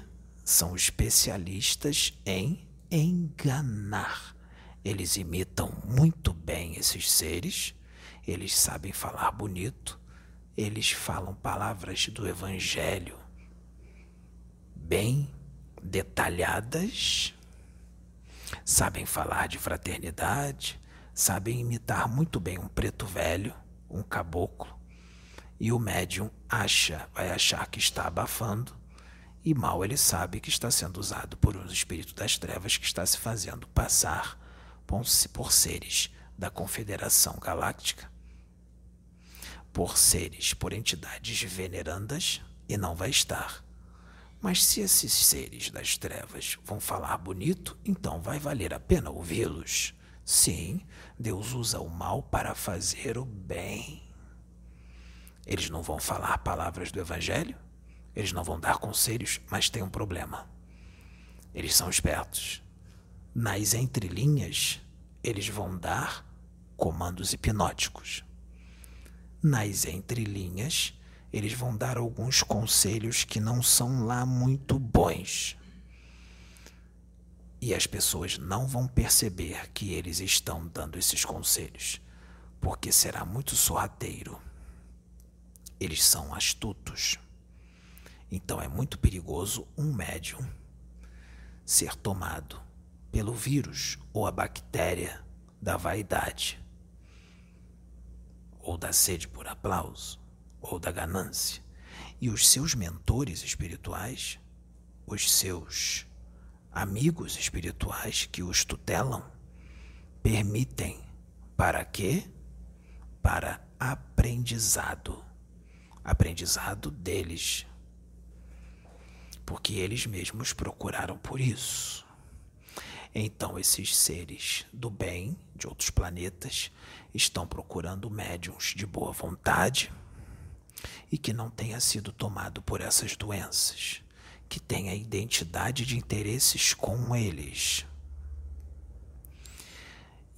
são especialistas em enganar. Eles imitam muito bem esses seres, eles sabem falar bonito, eles falam palavras do Evangelho bem detalhadas, sabem falar de fraternidade, sabem imitar muito bem um preto velho, um caboclo, e o médium acha, vai achar que está abafando, e mal ele sabe que está sendo usado por um espírito das trevas que está se fazendo passar por seres da Confederação Galáctica, por seres, por entidades venerandas, e não vai estar. Mas se esses seres das trevas vão falar bonito, então vai valer a pena ouvi-los. Sim, Deus usa o mal para fazer o bem. Eles não vão falar palavras do Evangelho, eles não vão dar conselhos, mas tem um problema. Eles são espertos. Nas entrelinhas, eles vão dar comandos hipnóticos. Nas entrelinhas, eles vão dar alguns conselhos que não são lá muito bons. E as pessoas não vão perceber que eles estão dando esses conselhos, porque será muito sorrateiro. Eles são astutos. Então é muito perigoso um médium ser tomado pelo vírus ou a bactéria da vaidade ou da sede por aplauso ou da ganância. E os seus mentores espirituais, os seus amigos espirituais que os tutelam, permitem para quê? Para aprendizado. Aprendizado deles. Porque eles mesmos procuraram por isso. Então, esses seres do bem de outros planetas estão procurando médiums de boa vontade e que não tenha sido tomado por essas doenças, que tenha identidade de interesses com eles.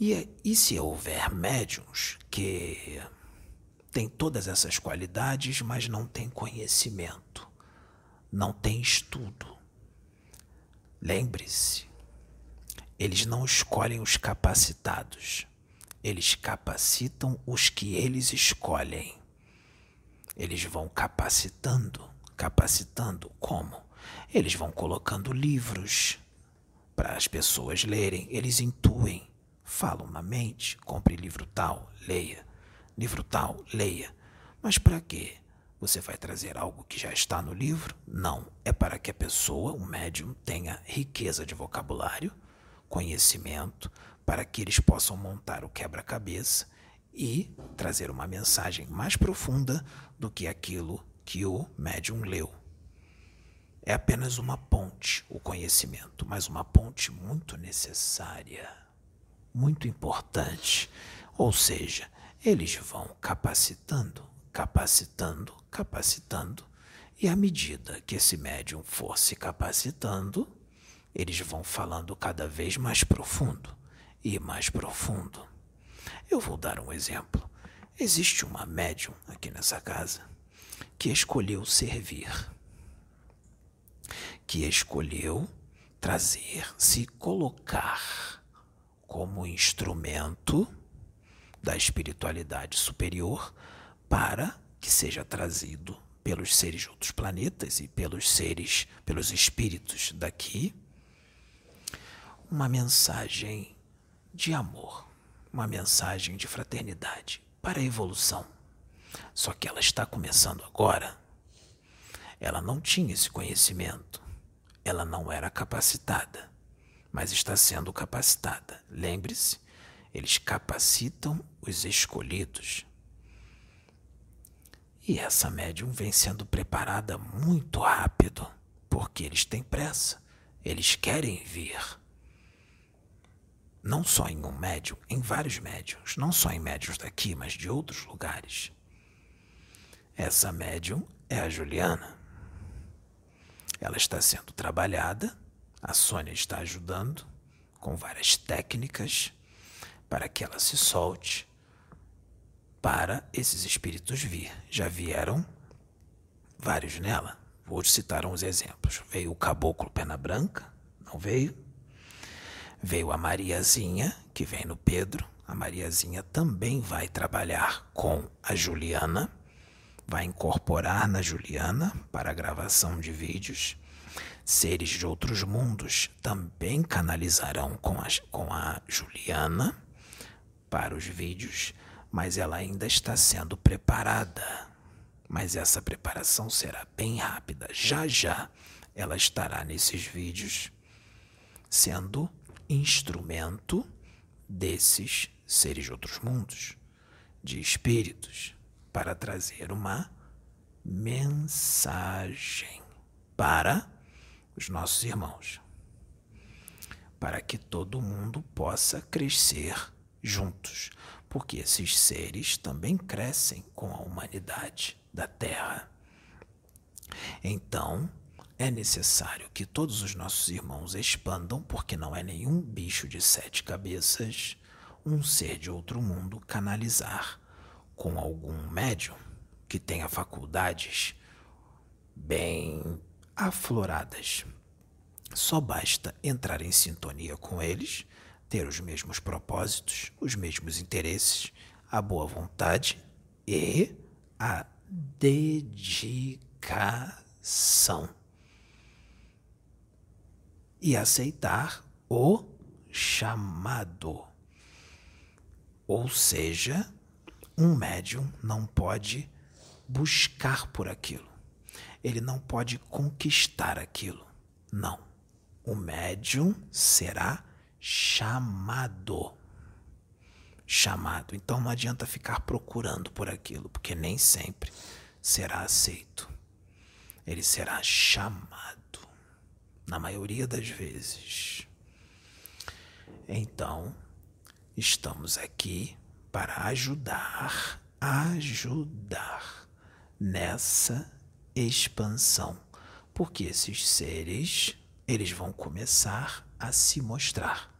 E, e se houver médiums que têm todas essas qualidades, mas não têm conhecimento, não têm estudo? Lembre-se, eles não escolhem os capacitados, eles capacitam os que eles escolhem. Eles vão capacitando, capacitando como? Eles vão colocando livros para as pessoas lerem, eles intuem, falam na mente, compre livro tal, leia, livro tal, leia. Mas para quê? Você vai trazer algo que já está no livro? Não, é para que a pessoa, o médium, tenha riqueza de vocabulário, conhecimento, para que eles possam montar o quebra-cabeça e trazer uma mensagem mais profunda do que aquilo que o médium leu. É apenas uma ponte, o conhecimento, mas uma ponte muito necessária, muito importante. Ou seja, eles vão capacitando, capacitando, capacitando, e à medida que esse médium for se capacitando, eles vão falando cada vez mais profundo e mais profundo eu vou dar um exemplo. Existe uma médium aqui nessa casa que escolheu servir, que escolheu trazer, se colocar como instrumento da espiritualidade superior para que seja trazido pelos seres de outros planetas e pelos seres, pelos espíritos daqui, uma mensagem de amor, uma mensagem de fraternidade para a evolução. Só que ela está começando agora. Ela não tinha esse conhecimento. Ela não era capacitada, mas está sendo capacitada. Lembre-se, eles capacitam os escolhidos. E essa médium vem sendo preparada muito rápido, porque eles têm pressa, eles querem vir. Não só em um médium, em vários médiums, não só em médiums daqui, mas de outros lugares. Essa médium é a Juliana. Ela está sendo trabalhada, a Sônia está ajudando com várias técnicas para que ela se solte para esses espíritos vir. Já vieram vários nela. Vou citar uns exemplos. Veio o caboclo Pena Branca, não veio? Veio a Mariazinha, que vem no Pedro. A Mariazinha também vai trabalhar com a Juliana vai incorporar na Juliana para a gravação de vídeos. Seres de outros mundos também canalizarão com a, com a Juliana para os vídeos, mas ela ainda está sendo preparada. Mas essa preparação será bem rápida. Já já ela estará nesses vídeos sendo instrumento desses seres de outros mundos, de espíritos, para trazer uma mensagem para os nossos irmãos, para que todo mundo possa crescer juntos, porque esses seres também crescem com a humanidade da Terra. Então, é necessário que todos os nossos irmãos expandam, porque não é nenhum bicho de sete cabeças, um ser de outro mundo canalizar com algum médium que tenha faculdades bem afloradas. Só basta entrar em sintonia com eles, ter os mesmos propósitos, os mesmos interesses, a boa vontade e a dedicação. E aceitar o chamado. Ou seja, um médium não pode buscar por aquilo. Ele não pode conquistar aquilo. Não. O médium será chamado. Chamado. Então não adianta ficar procurando por aquilo, porque nem sempre será aceito. Ele será chamado. Na maioria das vezes. Então, estamos aqui para ajudar, ajudar nessa expansão, porque esses seres, eles vão começar a se mostrar.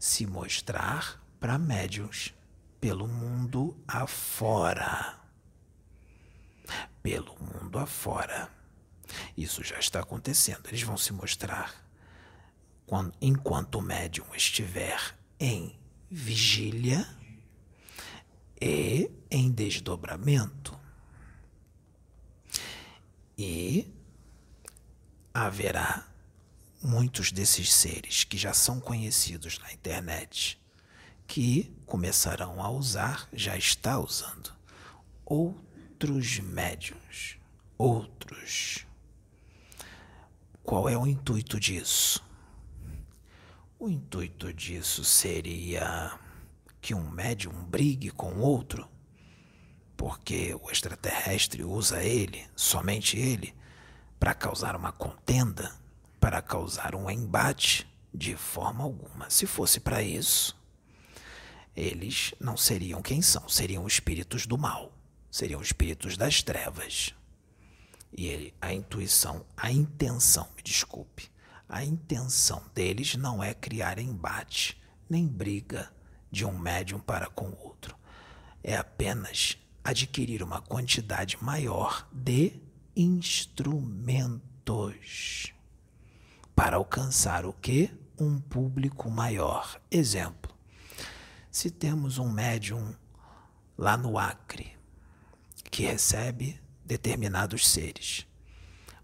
Se mostrar para médiums pelo mundo afora. Pelo mundo afora. Isso já está acontecendo. Eles vão se mostrar quando, enquanto o médium estiver em vigília e em desdobramento. E haverá muitos desses seres que já são conhecidos na internet que começarão a usar, já está usando, outros médiums, outros. Qual é o intuito disso? O intuito disso seria que um médium brigue com outro, porque o extraterrestre usa ele, somente ele, para causar uma contenda, para causar um embate, de forma alguma. Se fosse para isso, eles não seriam quem são, seriam espíritos do mal, seriam espíritos das trevas. E ele, a intuição, a intenção, me desculpe, a intenção deles não é criar embate, nem briga, de um médium para com o outro. É apenas adquirir uma quantidade maior de instrumentos para alcançar o que? Um público maior. Exemplo: Se temos um médium lá no Acre que recebe determinados seres,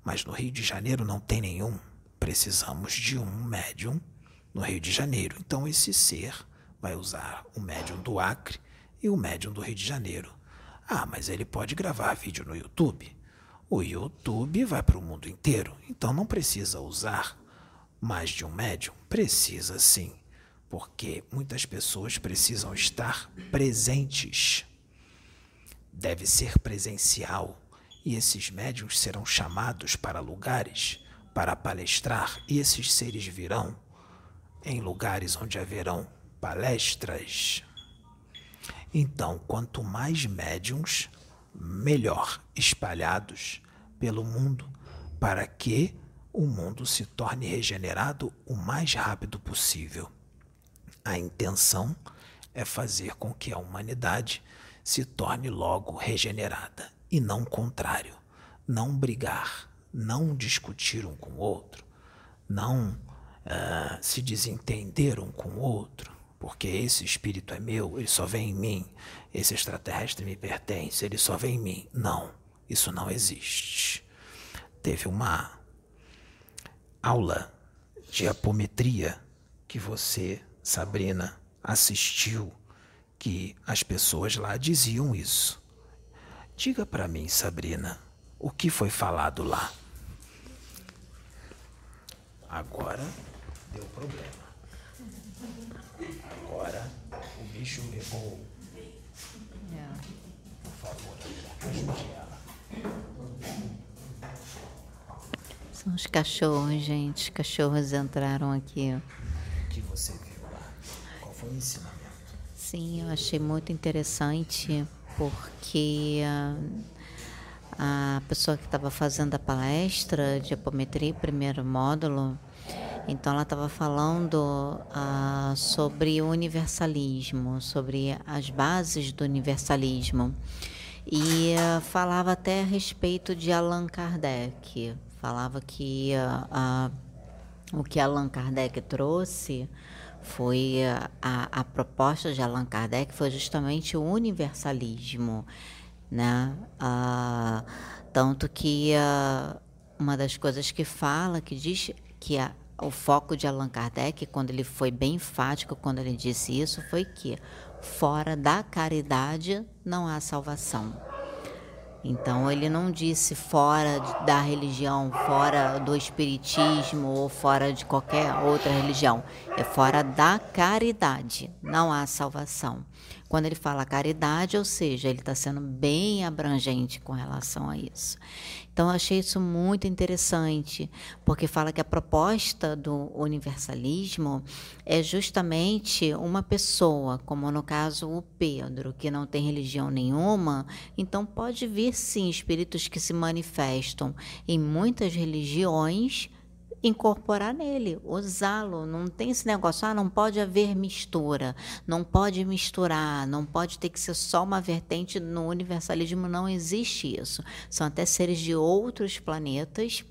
mas no Rio de Janeiro não tem nenhum, precisamos de um médium no Rio de Janeiro. Então esse ser vai usar o médium do Acre e o médium do Rio de Janeiro. Ah, mas ele pode gravar vídeo no YouTube. O YouTube vai para o mundo inteiro, então não precisa usar mais de um médium? Precisa sim, porque muitas pessoas precisam estar presentes. Deve ser presencial e esses médiums serão chamados para lugares para palestrar e esses seres virão em lugares onde haverão palestras. Então, quanto mais médiums, melhor espalhados pelo mundo, para que o mundo se torne regenerado o mais rápido possível. A intenção é fazer com que a humanidade se torne logo regenerada e não contrário. Não brigar, não discutir um com o outro, não uh, se desentender um com o outro, porque esse espírito é meu, ele só vem em mim, esse extraterrestre me pertence, ele só vem em mim. Não, isso não existe. Teve uma aula de apometria que você, Sabrina, assistiu, que as pessoas lá diziam isso. Diga para mim, Sabrina, o que foi falado lá? Agora deu problema. Agora o bicho levou. Por favor, ajude São os cachorros, gente. Os cachorros entraram aqui. O que você viu lá? Qual foi o ensinamento? Sim, eu achei muito interessante porque a pessoa que estava fazendo a palestra de apometria, primeiro módulo, então ela estava falando uh, sobre o universalismo, sobre as bases do universalismo. E uh, falava até a respeito de Allan Kardec. Falava que uh, o que Allan Kardec trouxe foi a, a proposta de Allan Kardec foi justamente o universalismo, né? Uh, tanto que uma das coisas que fala, que diz que a, o foco de Allan Kardec, quando ele foi bem enfático, quando ele disse isso, foi que fora da caridade não há salvação. Então ele não disse fora da religião, fora do espiritismo ou fora de qualquer outra religião. É fora da caridade. Não há salvação. Quando ele fala caridade, ou seja, ele está sendo bem abrangente com relação a isso. Então, eu achei isso muito interessante, porque fala que a proposta do universalismo é justamente uma pessoa, como no caso o Pedro, que não tem religião nenhuma, então pode vir sim espíritos que se manifestam em muitas religiões incorporar nele, usá-lo. Não tem esse negócio, ah, não pode haver mistura, não pode misturar, não pode ter que ser só uma vertente no universalismo, não existe isso. São até seres de outros planetas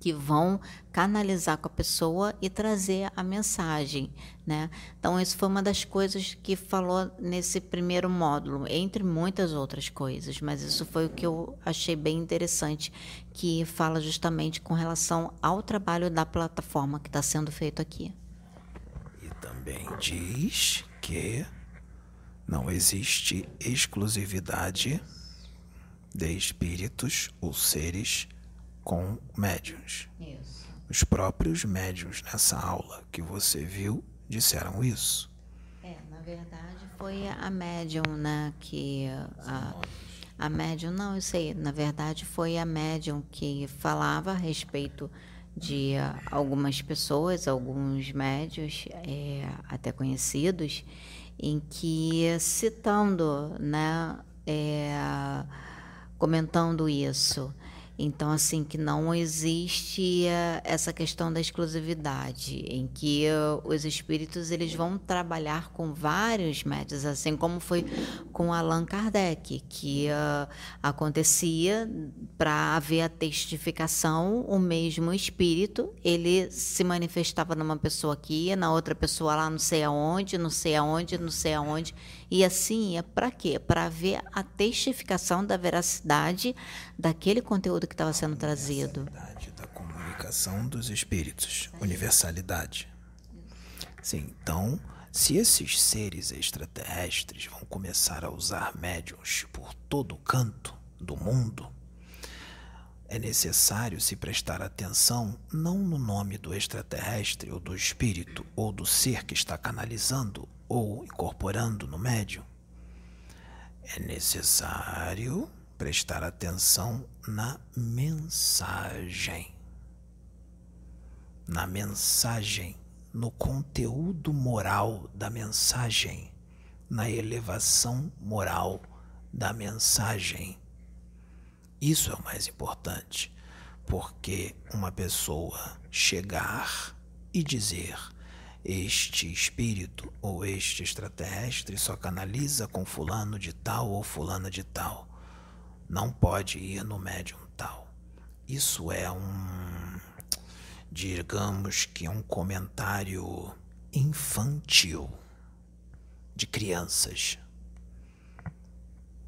que vão canalizar com a pessoa e trazer a mensagem, né? Então isso foi uma das coisas que falou nesse primeiro módulo, entre muitas outras coisas, mas isso foi o que eu achei bem interessante, que fala justamente com relação ao trabalho da plataforma que está sendo feito aqui. E também diz que não existe exclusividade de espíritos ou seres com médiums. Isso. Os próprios médiums nessa aula que você viu disseram isso. É, na verdade foi a médium, né, que a, a médium, não, eu sei, na verdade foi a médium que falava a respeito de algumas pessoas, alguns médios é, até conhecidos, em que citando, né, é, comentando isso, Então, assim, que não existe uh, essa questão da exclusividade, em que uh, os espíritos eles vão trabalhar com vários médios, assim como foi com Allan Kardec, que uh, acontecia para haver a testificação, o mesmo espírito, ele se manifestava numa pessoa aqui, na outra pessoa lá, não sei aonde, não sei aonde, não sei aonde, e assim ia para quê? Para ver a testificação da veracidade daquele conteúdo que estava sendo trazido. Da comunicação dos espíritos, universalidade. Sim, então, se esses seres extraterrestres vão começar a usar médiums por todo canto do mundo, é necessário se prestar atenção não no nome do extraterrestre ou do espírito ou do ser que está canalizando ou incorporando no médium. É necessário prestar atenção na mensagem. Na mensagem, no conteúdo moral da mensagem, na elevação moral da mensagem. Isso é o mais importante, porque uma pessoa chegar e dizer este espírito ou este extraterrestre só canaliza com fulano de tal ou fulana de tal. Não pode ir no médium tal. Isso é um, digamos que um comentário infantil de crianças,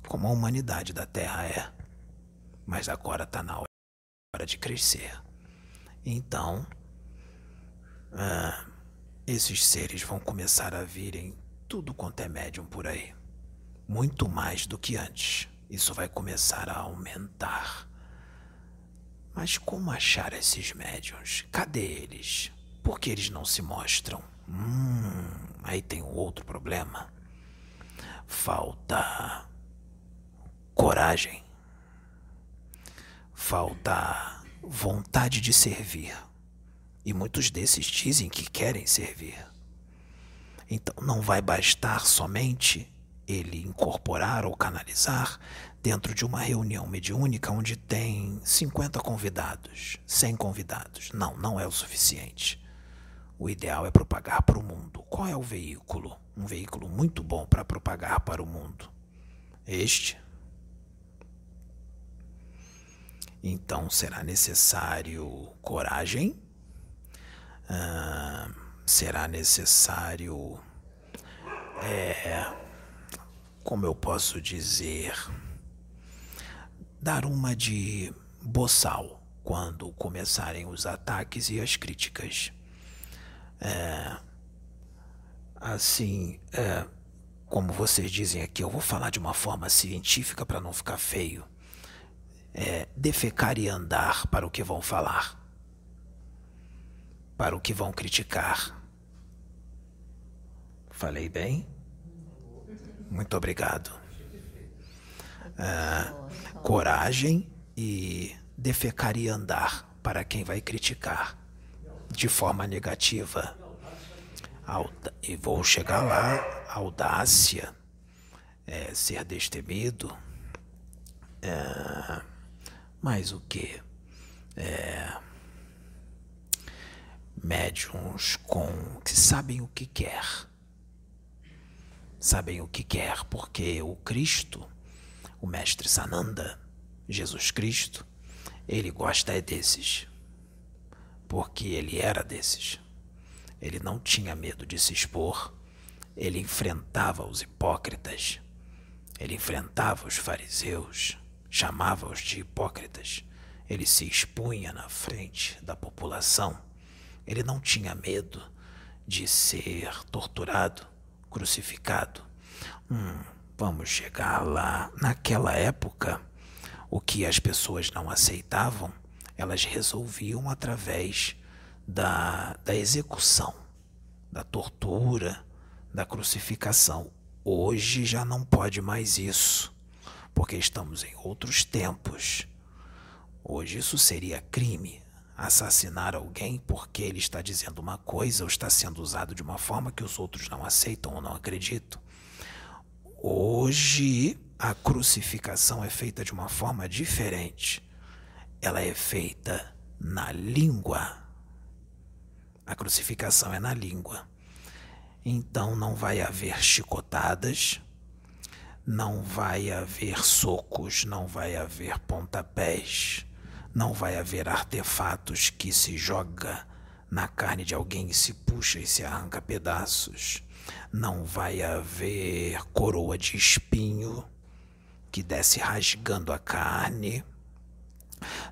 como a humanidade da Terra é. Mas agora está na hora de crescer. Então, ah, esses seres vão começar a virem tudo quanto é médium por aí. Muito mais do que antes. Isso vai começar a aumentar. Mas como achar esses médiums? Cadê eles? Por que eles não se mostram? Hum, aí tem um outro problema. Falta coragem. Falta vontade de servir. E muitos desses dizem que querem servir. Então não vai bastar somente ele incorporar ou canalizar dentro de uma reunião mediúnica onde tem 50 convidados, 100 convidados. Não, não é o suficiente. O ideal é propagar para o mundo. Qual é o veículo? Um veículo muito bom para propagar para o mundo. Este. Então será necessário coragem ah, será necessário, é, como eu posso dizer, dar uma de boçal quando começarem os ataques e as críticas. É, assim, é, como vocês dizem aqui, eu vou falar de uma forma científica para não ficar feio. É, defecar e andar para o que vão falar para o que vão criticar. Falei bem? Muito obrigado. Ah, coragem e defecar e andar para quem vai criticar de forma negativa. E vou chegar lá, audácia, é, ser destemido. É, mais o que? É, médiums com que sabem o que quer. Sabem o que quer, porque o Cristo, o mestre Sananda, Jesus Cristo, ele gosta é desses. Porque ele era desses. Ele não tinha medo de se expor, ele enfrentava os hipócritas, ele enfrentava os fariseus, chamava-os de hipócritas, ele se expunha na frente da população ele não tinha medo de ser torturado, crucificado. Hum, vamos chegar lá. Naquela época, o que as pessoas não aceitavam, elas resolviam através da, da execução, da tortura, da crucificação. Hoje já não pode mais isso, porque estamos em outros tempos. Hoje isso seria crime, assassinar alguém porque ele está dizendo uma coisa ou está sendo usado de uma forma que os outros não aceitam ou não acreditam. Hoje, a crucificação é feita de uma forma diferente. ela é feita na língua. A crucificação é na língua. Então não vai haver chicotadas, não vai haver socos, não vai haver pontapés, não vai haver artefatos que se joga na carne de alguém e se puxa e se arranca pedaços. Não vai haver coroa de espinho que desce rasgando a carne.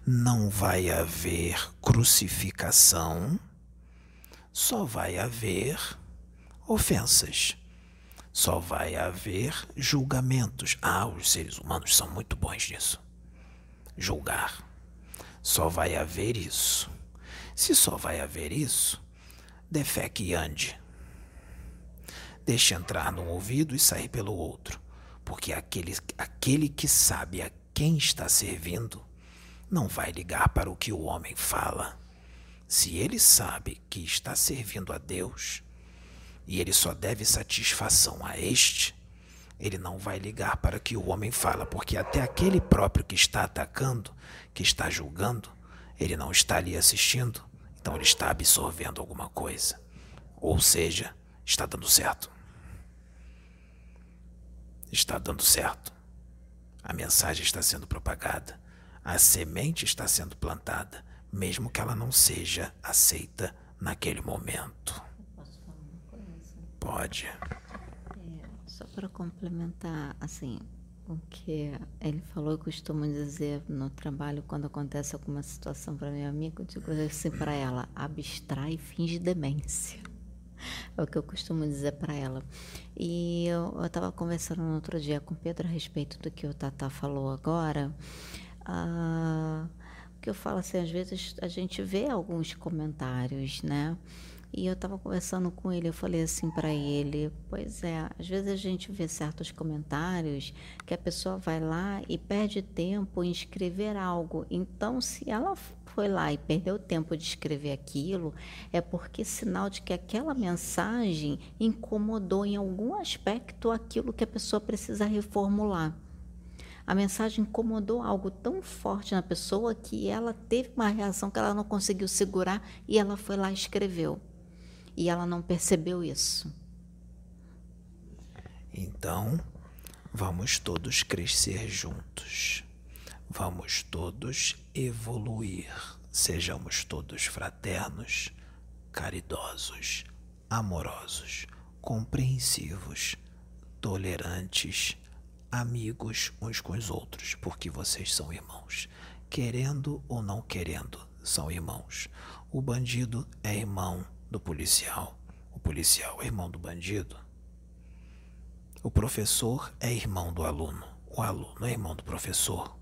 Não vai haver crucificação. Só vai haver ofensas. Só vai haver julgamentos. Ah, os seres humanos são muito bons nisso. Julgar. Só vai haver isso. Se só vai haver isso, defeque e ande. Deixe entrar num ouvido e sair pelo outro, porque aquele, aquele que sabe a quem está servindo não vai ligar para o que o homem fala. Se ele sabe que está servindo a Deus e ele só deve satisfação a este, ele não vai ligar para que o homem fala, porque até aquele próprio que está atacando, que está julgando, ele não está ali assistindo, então ele está absorvendo alguma coisa. Ou seja, está dando certo. Está dando certo. A mensagem está sendo propagada. A semente está sendo plantada, mesmo que ela não seja aceita naquele momento. Pode. Para complementar, assim, o que ele falou, eu costumo dizer no trabalho, quando acontece alguma situação para meu amigo, eu digo assim para ela: abstrai e finge demência. É o que eu costumo dizer para ela. E eu estava conversando no outro dia com o Pedro a respeito do que o Tata falou agora. Ah, que eu falo assim, às vezes a gente vê alguns comentários, né? E eu estava conversando com ele, eu falei assim para ele: Pois é, às vezes a gente vê certos comentários que a pessoa vai lá e perde tempo em escrever algo. Então, se ela foi lá e perdeu tempo de escrever aquilo, é porque sinal de que aquela mensagem incomodou em algum aspecto aquilo que a pessoa precisa reformular. A mensagem incomodou algo tão forte na pessoa que ela teve uma reação que ela não conseguiu segurar e ela foi lá e escreveu e ela não percebeu isso. Então, vamos todos crescer juntos. Vamos todos evoluir. Sejamos todos fraternos, caridosos, amorosos, compreensivos, tolerantes, amigos uns com os outros, porque vocês são irmãos. Querendo ou não querendo, são irmãos. O bandido é irmão do policial. O policial é irmão do bandido. O professor é irmão do aluno. O aluno é irmão do professor.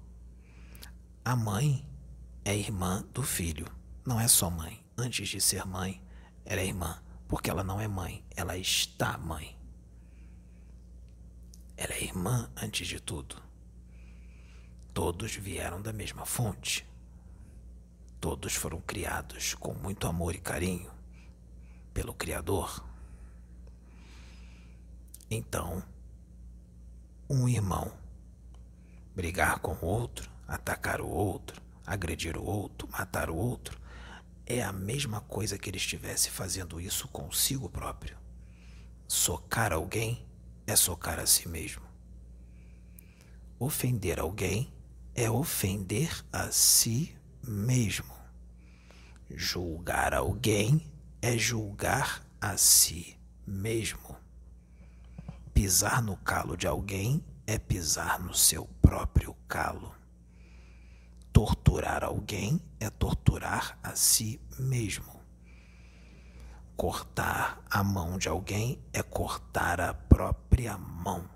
A mãe é irmã do filho. Não é só mãe. Antes de ser mãe, ela é irmã. Porque ela não é mãe, ela está mãe. Ela é irmã antes de tudo. Todos vieram da mesma fonte. Todos foram criados com muito amor e carinho pelo Criador. Então, um irmão brigar com o outro, atacar o outro, agredir o outro, matar o outro, é a mesma coisa que ele estivesse fazendo isso consigo próprio. Socar alguém é socar a si mesmo. Ofender alguém é ofender a si mesmo. Julgar alguém é julgar a si mesmo. Pisar no calo de alguém é pisar no seu próprio calo. Torturar alguém é torturar a si mesmo. Cortar a mão de alguém é cortar a própria mão.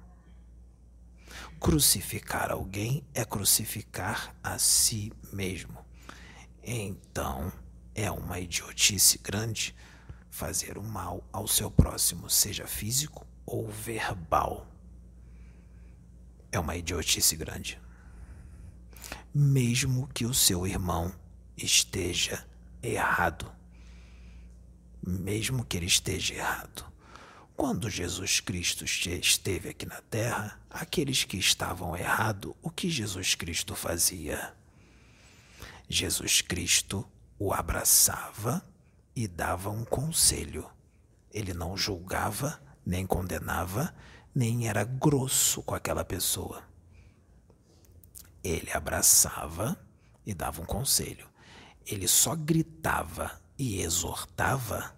Crucificar alguém é crucificar a si mesmo. Então, é uma idiotice grande fazer o mal ao seu próximo, seja físico ou verbal. É uma idiotice grande. Mesmo que o seu irmão esteja errado. Mesmo que ele esteja errado. Quando Jesus Cristo esteve aqui na terra, aqueles que estavam errados, o que Jesus Cristo fazia? Jesus Cristo o abraçava e dava um conselho. Ele não julgava, nem condenava, nem era grosso com aquela pessoa. Ele abraçava e dava um conselho. Ele só gritava e exortava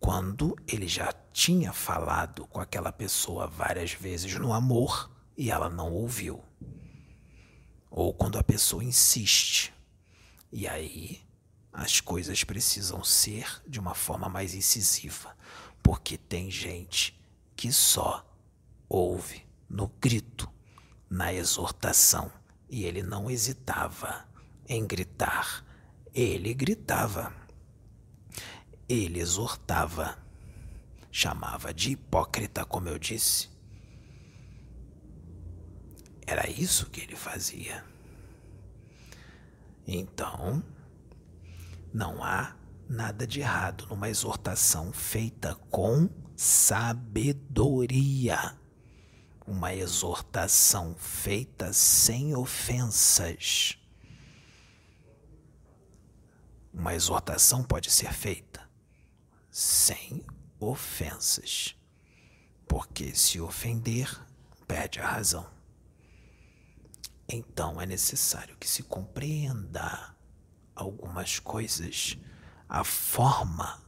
quando ele já tinha falado com aquela pessoa várias vezes no amor e ela não ouviu. Ou quando a pessoa insiste. E aí as coisas precisam ser de uma forma mais incisiva, porque tem gente que só ouve no grito, na exortação, e ele não hesitava em gritar. Ele gritava. Ele exortava. Chamava de hipócrita, como eu disse. Era isso que ele fazia. Então, não há nada de errado numa exortação feita com sabedoria. Uma exortação feita sem ofensas. Uma exortação pode ser feita sem ofensas. Porque se ofender, perde a razão. Então é necessário que se compreenda algumas coisas, a forma,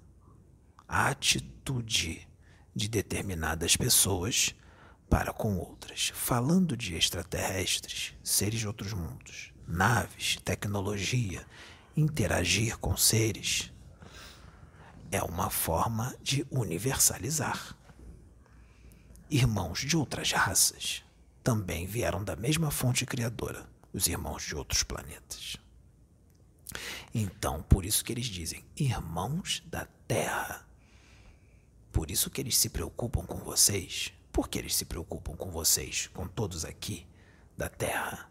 a atitude de determinadas pessoas para com outras. Falando de extraterrestres, seres de outros mundos, naves, tecnologia, interagir com seres, é uma forma de universalizar. Irmãos de outras raças também vieram da mesma fonte criadora, os irmãos de outros planetas. Então, por isso que eles dizem irmãos da terra. Por isso que eles se preocupam com vocês. Por que eles se preocupam com vocês, com todos aqui da terra?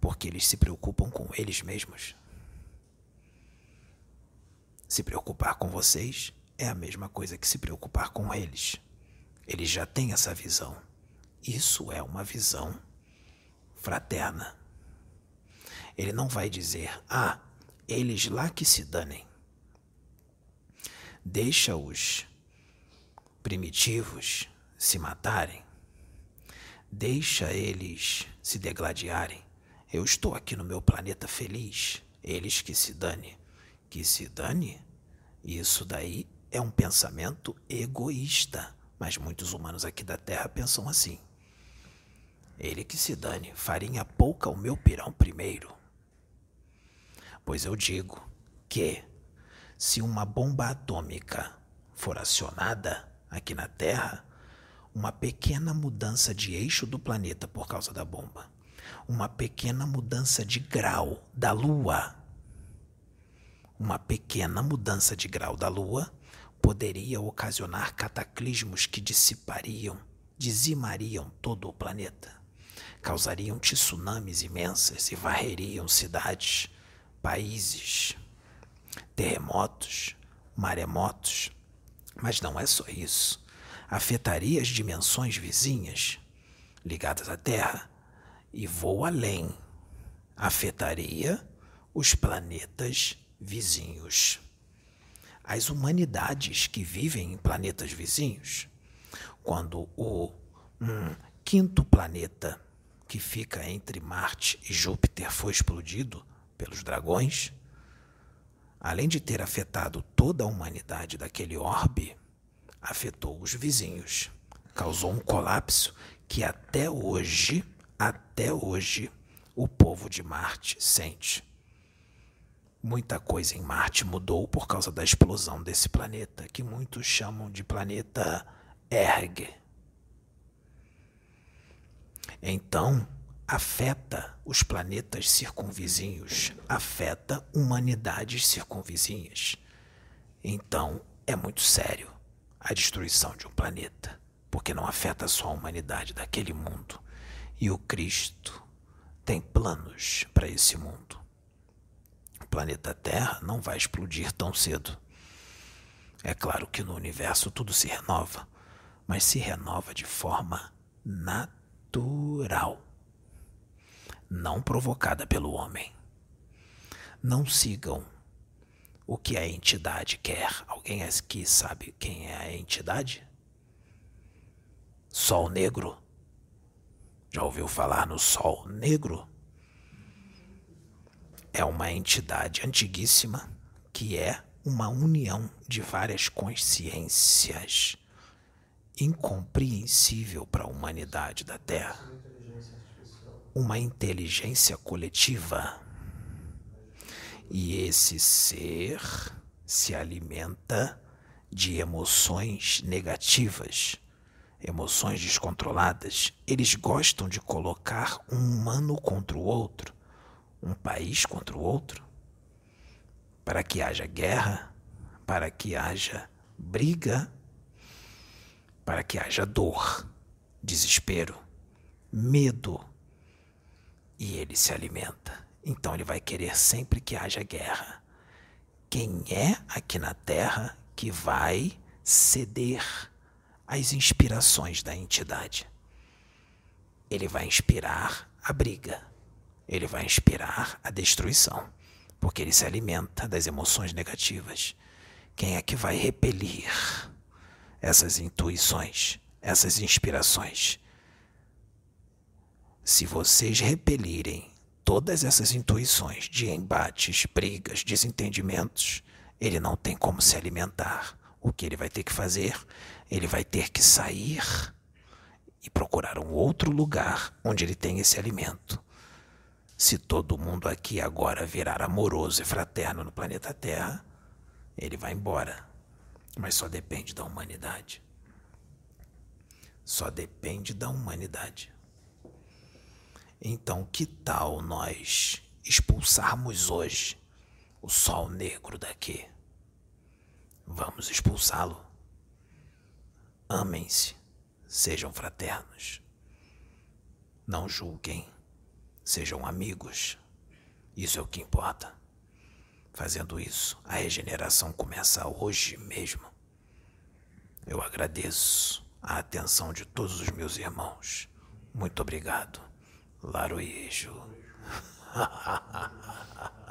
Porque eles se preocupam com eles mesmos. Se preocupar com vocês é a mesma coisa que se preocupar com eles. Eles já têm essa visão. Isso é uma visão fraterna. Ele não vai dizer, ah, eles lá que se danem. Deixa os primitivos se matarem. Deixa eles se degladiarem. Eu estou aqui no meu planeta feliz. Eles que se dane. Que se dane? Isso daí é um pensamento egoísta. Mas muitos humanos aqui da Terra pensam assim. Ele que se dane, farinha pouca o meu pirão primeiro. Pois eu digo que, se uma bomba atômica for acionada aqui na Terra, uma pequena mudança de eixo do planeta por causa da bomba, uma pequena mudança de grau da Lua, uma pequena mudança de grau da Lua poderia ocasionar cataclismos que dissipariam, dizimariam todo o planeta, causariam tsunamis imensas e varreriam cidades países, terremotos, maremotos. Mas não é só isso. Afetaria as dimensões vizinhas ligadas à Terra e vou além. Afetaria os planetas vizinhos. As humanidades que vivem em planetas vizinhos, quando o um, quinto planeta que fica entre Marte e Júpiter foi explodido, pelos dragões, além de ter afetado toda a humanidade daquele orbe, afetou os vizinhos. Causou um colapso que até hoje, até hoje, o povo de Marte sente. Muita coisa em Marte mudou por causa da explosão desse planeta, que muitos chamam de planeta Erg. Então, afeta os planetas circunvizinhos, afeta humanidades circunvizinhas. Então, é muito sério a destruição de um planeta, porque não afeta só a humanidade daquele mundo. E o Cristo tem planos para esse mundo. O planeta Terra não vai explodir tão cedo. É claro que no universo tudo se renova, mas se renova de forma natural não provocada pelo homem. Não sigam o que a entidade quer. Alguém aqui sabe quem é a entidade? Sol Negro? Já ouviu falar no Sol Negro? É uma entidade antiguíssima que é uma união de várias consciências incompreensível para a humanidade da Terra. Uma inteligência coletiva. E esse ser se alimenta de emoções negativas, emoções descontroladas. Eles gostam de colocar um humano contra o outro, um país contra o outro, para que haja guerra, para que haja briga, para que haja dor, desespero, medo. E ele se alimenta. Então ele vai querer sempre que haja guerra. Quem é aqui na Terra que vai ceder às inspirações da entidade? Ele vai inspirar a briga. Ele vai inspirar a destruição porque ele se alimenta das emoções negativas. Quem é que vai repelir essas intuições, essas inspirações? Se vocês repelirem todas essas intuições de embates, brigas, desentendimentos, ele não tem como se alimentar. O que ele vai ter que fazer? Ele vai ter que sair e procurar um outro lugar onde ele tem esse alimento. Se todo mundo aqui agora virar amoroso e fraterno no planeta Terra, ele vai embora. Mas só depende da humanidade. Só depende da humanidade. Então, que tal nós expulsarmos hoje o sol negro daqui? Vamos expulsá-lo. Amem-se, sejam fraternos. Não julguem sejam amigos. Isso é o que importa. Fazendo isso, a regeneração começa hoje mesmo. Eu agradeço a atenção de todos os meus irmãos. Muito obrigado. Laroejo.